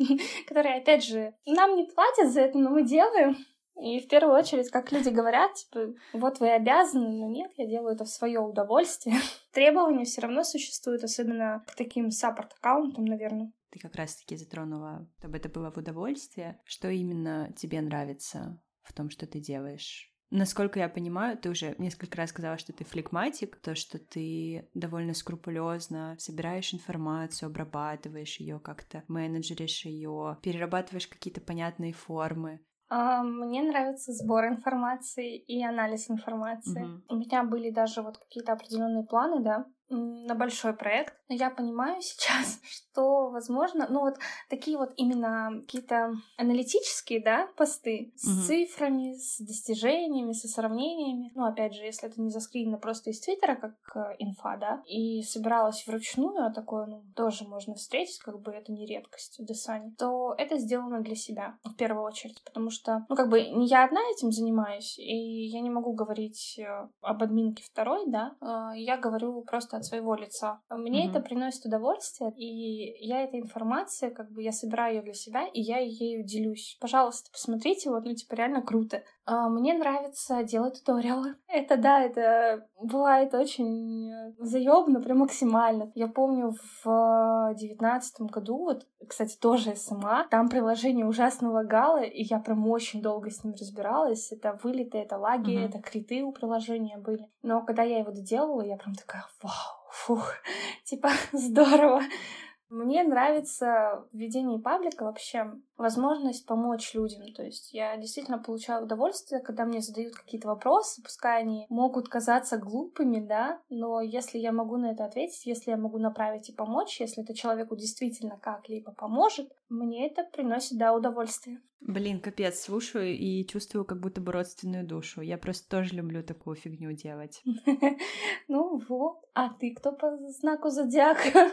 которая, опять же, нам не платят за это, но мы делаем. И в первую очередь, как люди говорят, типа, вот вы обязаны, но нет, я делаю это в свое удовольствие. Требования все равно существуют, особенно к таким саппорт-аккаунтам, наверное. Ты как раз-таки затронула, чтобы это было в удовольствие. Что именно тебе нравится в том, что ты делаешь? Насколько я понимаю, ты уже несколько раз сказала, что ты флегматик, то, что ты довольно скрупулезно собираешь информацию, обрабатываешь ее как-то, менеджеришь ее, перерабатываешь какие-то понятные формы. А, мне нравится сбор информации и анализ информации. Mm-hmm. У меня были даже вот какие-то определенные планы, да, на большой проект. Но я понимаю сейчас, что, возможно, ну вот такие вот именно какие-то аналитические, да, посты с угу. цифрами, с достижениями, со сравнениями. Ну, опять же, если это не заскринено просто из Твиттера, как э, инфа, да, и собиралась вручную, а такое, ну, тоже можно встретить, как бы это не редкость в Десане, то это сделано для себя в первую очередь, потому что, ну, как бы не я одна этим занимаюсь, и я не могу говорить э, об админке второй, да, э, я говорю просто от своего лица. Мне mm-hmm. это приносит удовольствие, и я этой информацией, как бы я собираю ее для себя, и я ею делюсь. Пожалуйста, посмотрите, вот, ну, типа, реально круто. А, мне нравится делать туториалы. Это, да, это бывает очень заебно, прям максимально. Я помню в девятнадцатом году, вот, кстати, тоже СМА, там приложение ужасно лагало, и я прям очень долго с ним разбиралась. Это вылеты, это лаги, mm-hmm. это криты у приложения были. Но когда я его доделала, я прям такая, вау, фух, типа здорово. Мне нравится в ведении паблика вообще возможность помочь людям. То есть я действительно получаю удовольствие, когда мне задают какие-то вопросы, пускай они могут казаться глупыми, да, но если я могу на это ответить, если я могу направить и помочь, если это человеку действительно как-либо поможет, мне это приносит, да, удовольствие. Блин, капец, слушаю и чувствую как будто бы родственную душу. Я просто тоже люблю такую фигню делать. Ну вот. А ты кто по знаку зодиака?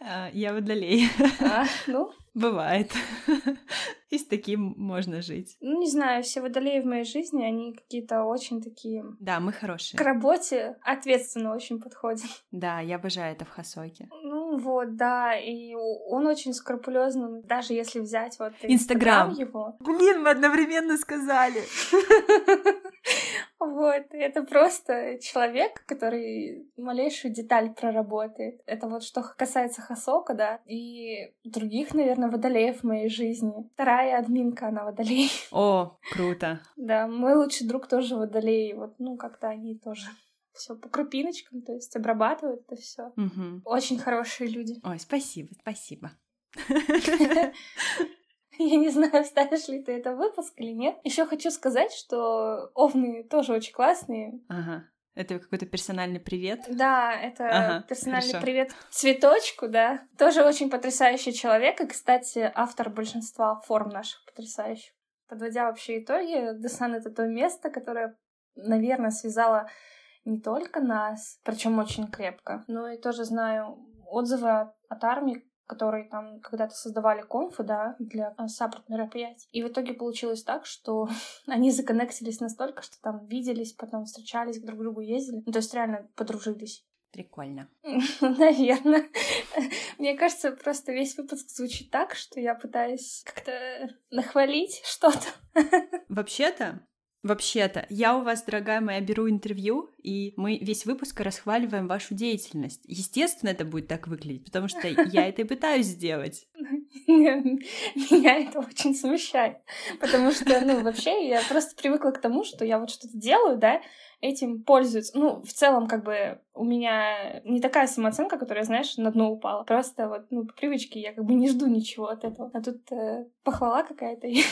А, я водолей. А, ну, Бывает. И с таким можно жить. Ну, не знаю, все водолеи в моей жизни, они какие-то очень такие... Да, мы хорошие. К работе ответственно очень подходят. Да, я обожаю это в Хасоке. Ну вот, да, и он очень скрупулезный, даже если взять вот Инстаграм его. Блин, мы одновременно сказали. Вот, это просто человек, который малейшую деталь проработает. Это вот что касается Хасока, да, и других, наверное, водолеев в моей жизни. Вторая админка, она водолей. О, круто. Да, мой лучший друг тоже водолей. Вот, ну, как-то они тоже все по крупиночкам, то есть обрабатывают это все. Угу. Очень хорошие люди. Ой, спасибо, спасибо. Я не знаю, вставишь ли ты это в выпуск или нет. Еще хочу сказать, что овны тоже очень классные. Ага. Это какой-то персональный привет? Да, это ага, персональный хорошо. привет цветочку, да. Тоже очень потрясающий человек, и, кстати, автор большинства форм наших потрясающих. Подводя вообще итоги, Десан — это то место, которое, наверное, связало не только нас, причем очень крепко, но и тоже знаю отзывы от армии, которые там когда-то создавали конфы, да, для э, саппорт мероприятий. И в итоге получилось так, что они законнектились настолько, что там виделись, потом встречались, к друг другу ездили. Ну, то есть реально подружились. Прикольно. Наверное. Мне кажется, просто весь выпуск звучит так, что я пытаюсь как-то нахвалить что-то. Вообще-то, Вообще-то, я у вас, дорогая моя, беру интервью, и мы весь выпуск расхваливаем вашу деятельность. Естественно, это будет так выглядеть, потому что я это и пытаюсь сделать. Меня это очень смущает, потому что, ну, вообще, я просто привыкла к тому, что я вот что-то делаю, да, этим пользуются. Ну, в целом, как бы, у меня не такая самооценка, которая, знаешь, на дно упала. Просто вот, ну, по привычке я как бы не жду ничего от этого. А тут э, похвала какая-то, и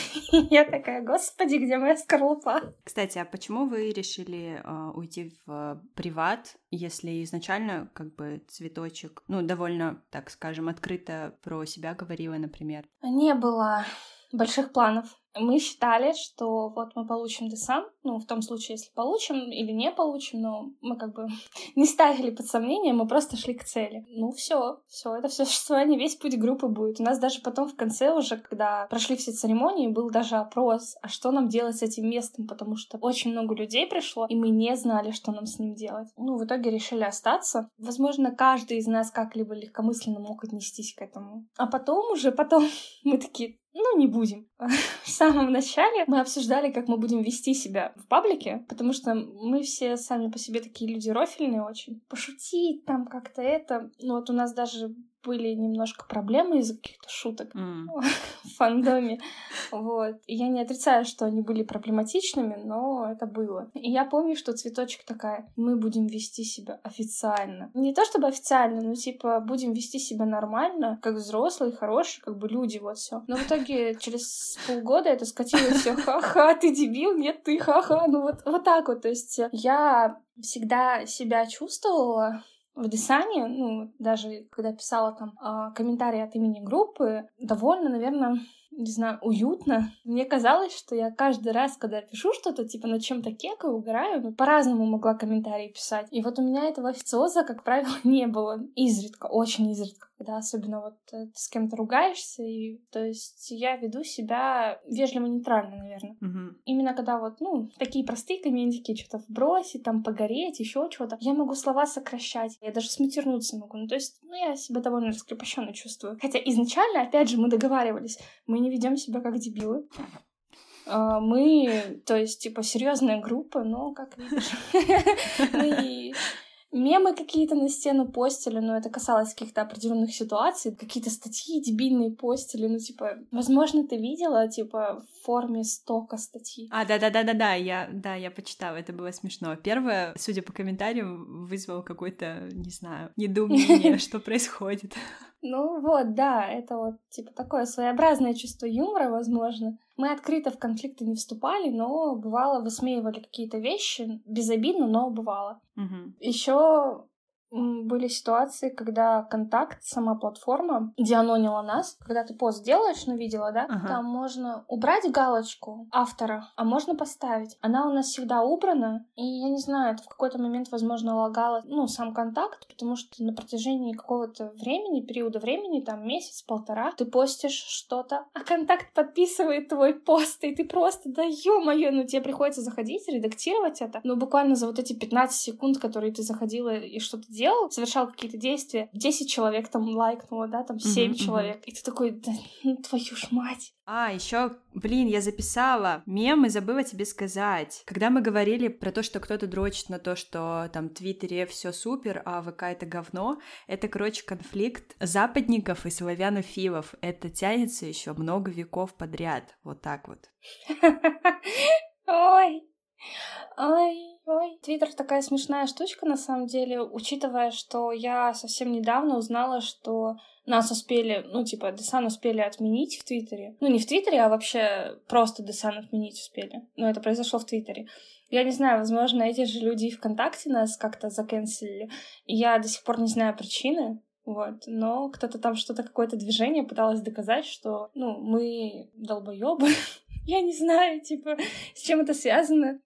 я такая, господи, где моя скорлупа? Кстати, а почему вы решили э, уйти в приват, если изначально, как бы, цветочек, ну, довольно, так скажем, открыто про себя говорила, например? Не было больших планов. Мы считали, что вот мы получим десант, ну, в том случае, если получим или не получим, но мы как бы не ставили под сомнение, мы просто шли к цели. Ну, все, все, это все существование, весь путь группы будет. У нас даже потом в конце уже, когда прошли все церемонии, был даже опрос, а что нам делать с этим местом, потому что очень много людей пришло, и мы не знали, что нам с ним делать. Ну, в итоге решили остаться. Возможно, каждый из нас как-либо легкомысленно мог отнестись к этому. А потом уже, потом мы такие, ну, не будем. В самом начале мы обсуждали, как мы будем вести себя в паблике, потому что мы все сами по себе такие люди рофильные очень. Пошутить там как-то это. Ну, вот у нас даже были немножко проблемы из-за каких-то шуток mm. в фандоме. Вот. И я не отрицаю, что они были проблематичными, но это было. И я помню, что цветочек такая, мы будем вести себя официально. Не то чтобы официально, но типа будем вести себя нормально, как взрослые, хорошие, как бы люди, вот все. Но в итоге через полгода это скатилось все, ха-ха, ты дебил, нет, ты ха-ха. Ну вот, вот так вот. То есть я всегда себя чувствовала в Десане, ну, даже когда писала там э, комментарии от имени группы, довольно, наверное, не знаю, уютно. Мне казалось, что я каждый раз, когда пишу что-то, типа на чем-то кекаю, угораю, ну, по-разному могла комментарии писать. И вот у меня этого официоза, как правило, не было. Изредка, очень изредка когда особенно вот э, ты с кем-то ругаешься, и то есть я веду себя вежливо-нейтрально, наверное. Угу. Именно когда вот, ну, такие простые комментики, что-то вбросить, там, погореть, еще что-то, я могу слова сокращать, я даже сматернуться могу. Ну, то есть, ну, я себя довольно раскрепощенно чувствую. Хотя изначально, опять же, мы договаривались, мы не ведем себя как дебилы. А, мы, то есть, типа, серьезная группа, но, как видишь, мы мемы какие-то на стену постили, но это касалось каких-то определенных ситуаций, какие-то статьи дебильные постили, ну, типа, возможно, ты видела, типа, в форме стока статьи. А, да-да-да-да-да, я, да, я почитала, это было смешно. Первое, судя по комментариям, вызвало какое-то, не знаю, недоумение, что происходит. Ну вот, да, это вот типа такое своеобразное чувство юмора, возможно. Мы открыто в конфликты не вступали, но бывало высмеивали какие-то вещи, безобидно, но бывало. Угу. Еще были ситуации, когда контакт, сама платформа, дианонила нас. Когда ты пост делаешь, ну, видела, да? Ага. Там можно убрать галочку автора, а можно поставить. Она у нас всегда убрана, и я не знаю, это в какой-то момент, возможно, лагало, ну, сам контакт, потому что на протяжении какого-то времени, периода времени, там, месяц-полтора, ты постишь что-то, а контакт подписывает твой пост, и ты просто, да ё-моё, ну, тебе приходится заходить, редактировать это. Ну, буквально за вот эти 15 секунд, которые ты заходила и что-то делал, совершал какие-то действия, 10 человек там лайкнуло, да, там 7 uh-huh, человек, и ты такой, да ну, твою ж мать. А, еще, блин, я записала мем и забыла тебе сказать. Когда мы говорили про то, что кто-то дрочит на то, что там в Твиттере все супер, а ВК это говно, это, короче, конфликт западников и славянофилов. Это тянется еще много веков подряд. Вот так вот. Ой, ой, ой. Твиттер такая смешная штучка, на самом деле, учитывая, что я совсем недавно узнала, что нас успели, ну, типа, Десан успели отменить в Твиттере. Ну, не в Твиттере, а вообще просто Десан отменить успели. Но это произошло в Твиттере. Я не знаю, возможно, эти же люди и ВКонтакте нас как-то заканцелили. Я до сих пор не знаю причины, вот. Но кто-то там что-то, какое-то движение пыталось доказать, что, ну, мы долбоебы. Я не знаю, типа, с чем это связано,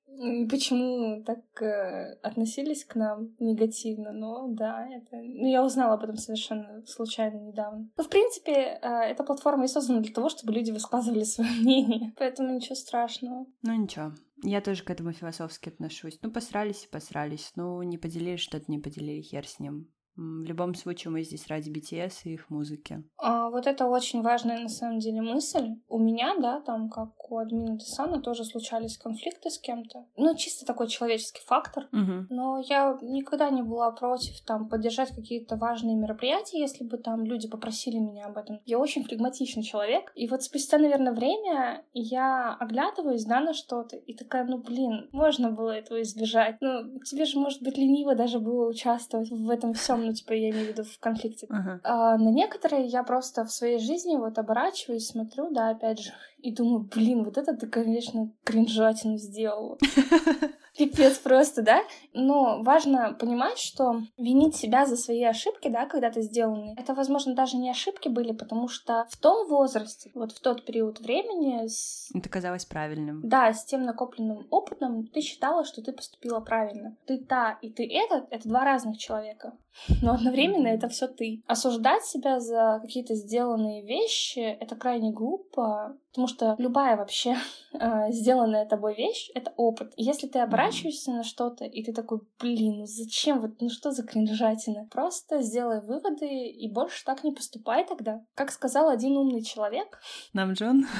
почему так э, относились к нам негативно, но да, это... Ну, я узнала об этом совершенно случайно недавно. Ну, в принципе, э, эта платформа и создана для того, чтобы люди высказывали свое мнение, поэтому ничего страшного. Ну, ничего. Я тоже к этому философски отношусь. Ну, посрались и посрались. Ну, не поделили что-то, не поделили, хер с ним. В любом случае мы здесь ради BTS и их музыки. А, вот это очень важная на самом деле мысль. У меня, да, там, как у админа Десана, тоже случались конфликты с кем-то. Ну, чисто такой человеческий фактор. Угу. Но я никогда не была против там поддержать какие-то важные мероприятия, если бы там люди попросили меня об этом. Я очень флегматичный человек. И вот спустя, наверное, время я оглядываюсь, да, на что-то, и такая, ну, блин, можно было этого избежать. Ну, тебе же, может быть, лениво даже было участвовать в этом всем, ну, типа, я имею в виду в конфликте. Uh-huh. А на некоторые я просто в своей жизни вот оборачиваюсь, смотрю, да, опять же, и думаю, блин, вот это ты, конечно, кринжатину сделала. Пипец просто, да? Но важно понимать, что винить себя за свои ошибки, да, когда-то сделанные, это, возможно, даже не ошибки были, потому что в том возрасте, вот в тот период времени... С... Это казалось правильным. Да, с тем накопленным опытом ты считала, что ты поступила правильно. Ты та и ты этот — это два разных человека. Но одновременно это все ты. Осуждать себя за какие-то сделанные вещи — это крайне глупо, потому что любая вообще э, сделанная тобой вещь — это опыт. И если ты оборачиваешься на что-то, и ты такой, блин, ну зачем вот, ну что за кринжатина? Просто сделай выводы и больше так не поступай тогда. Как сказал один умный человек. Нам Джон?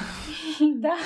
Да.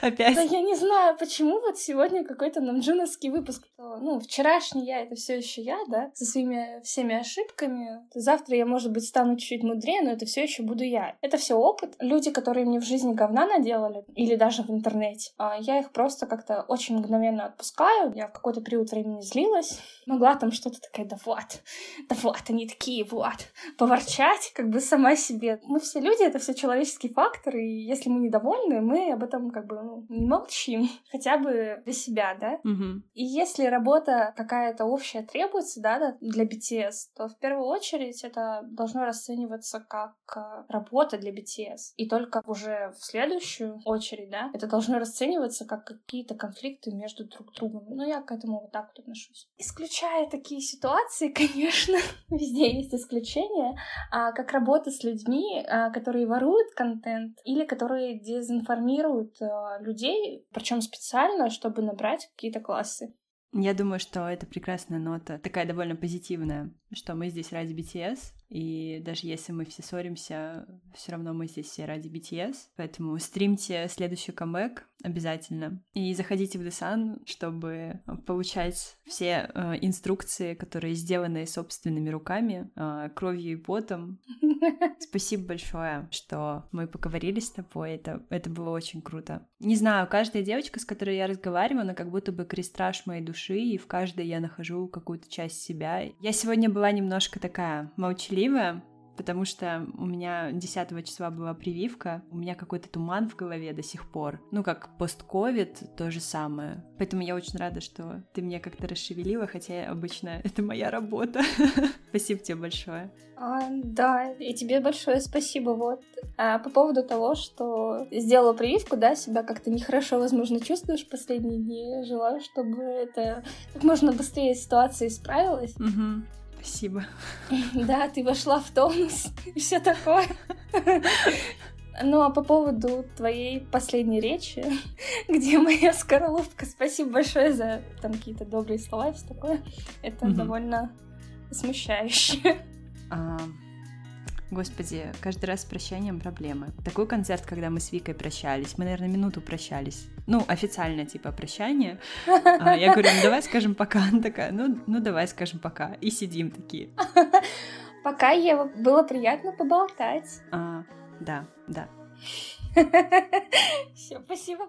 Опять? Да я не знаю, почему вот сегодня какой-то намджуновский выпуск. Ну, вчерашний я — это все еще я, да, со своими всеми ошибками. Завтра я, может быть, стану чуть-чуть мудрее, но это все еще буду я. Это все опыт. Люди, которые мне в жизни говна наделали, или даже в интернете, а, я их просто как-то очень мгновенно отпускаю. Я в какой-то период времени злилась. Могла там что-то такая, да вот, да вот, они такие, вот, поворчать, как бы сама себе. Мы все люди, это все человеческий фактор, и если мы недовольны, мы об этом как бы ну, не молчим, хотя бы для себя, да? Угу. И если работа какая-то общая требуется, да, для BTS, то в первую очередь это должно расцениваться как э, работа для BTS. И только уже в следующую очередь, да, это должно расцениваться как какие-то конфликты между друг другом. Ну, я к этому вот так вот отношусь. Исключая такие ситуации, конечно, везде есть исключения, а как работа с людьми, а, которые воруют контент или которые дезинформируют а, людей, причем специально, чтобы набрать какие-то классы. Я думаю, что это прекрасная нота, такая довольно позитивная, что мы здесь ради BTS, и даже если мы все ссоримся, все равно мы здесь все ради BTS. Поэтому стримьте следующий камбэк обязательно. И заходите в Десан, чтобы получать все э, инструкции, которые сделаны собственными руками, э, кровью и потом. Спасибо большое, что мы поговорили с тобой. Это, это было очень круто. Не знаю, каждая девочка, с которой я разговариваю, она как будто бы крестраж моей души, и в каждой я нахожу какую-то часть себя. Я сегодня была немножко такая молчаливая, потому что у меня 10 числа была прививка, у меня какой-то туман в голове до сих пор. Ну, как постковид, то же самое. Поэтому я очень рада, что ты меня как-то расшевелила, хотя обычно это моя работа. Спасибо тебе большое. А, да, и тебе большое спасибо. Вот. А по поводу того, что сделала прививку, да, себя как-то нехорошо, возможно, чувствуешь последние дни. Желаю, чтобы это как можно быстрее ситуация исправилась. Угу. Спасибо. Да, ты вошла в тонус и все такое. Ну а по поводу твоей последней речи, где моя скорлупка, спасибо большое за там какие-то добрые слова и все такое. Это довольно смущающе. А, Господи, каждый раз с прощанием проблемы. Такой концерт, когда мы с Викой прощались, мы, наверное, минуту прощались. Ну, официально, типа, прощание. А, я говорю, ну давай скажем пока. Она такая, ну, ну давай скажем пока. И сидим такие. Пока, Ева, было приятно поболтать. А, да, да. Все, спасибо.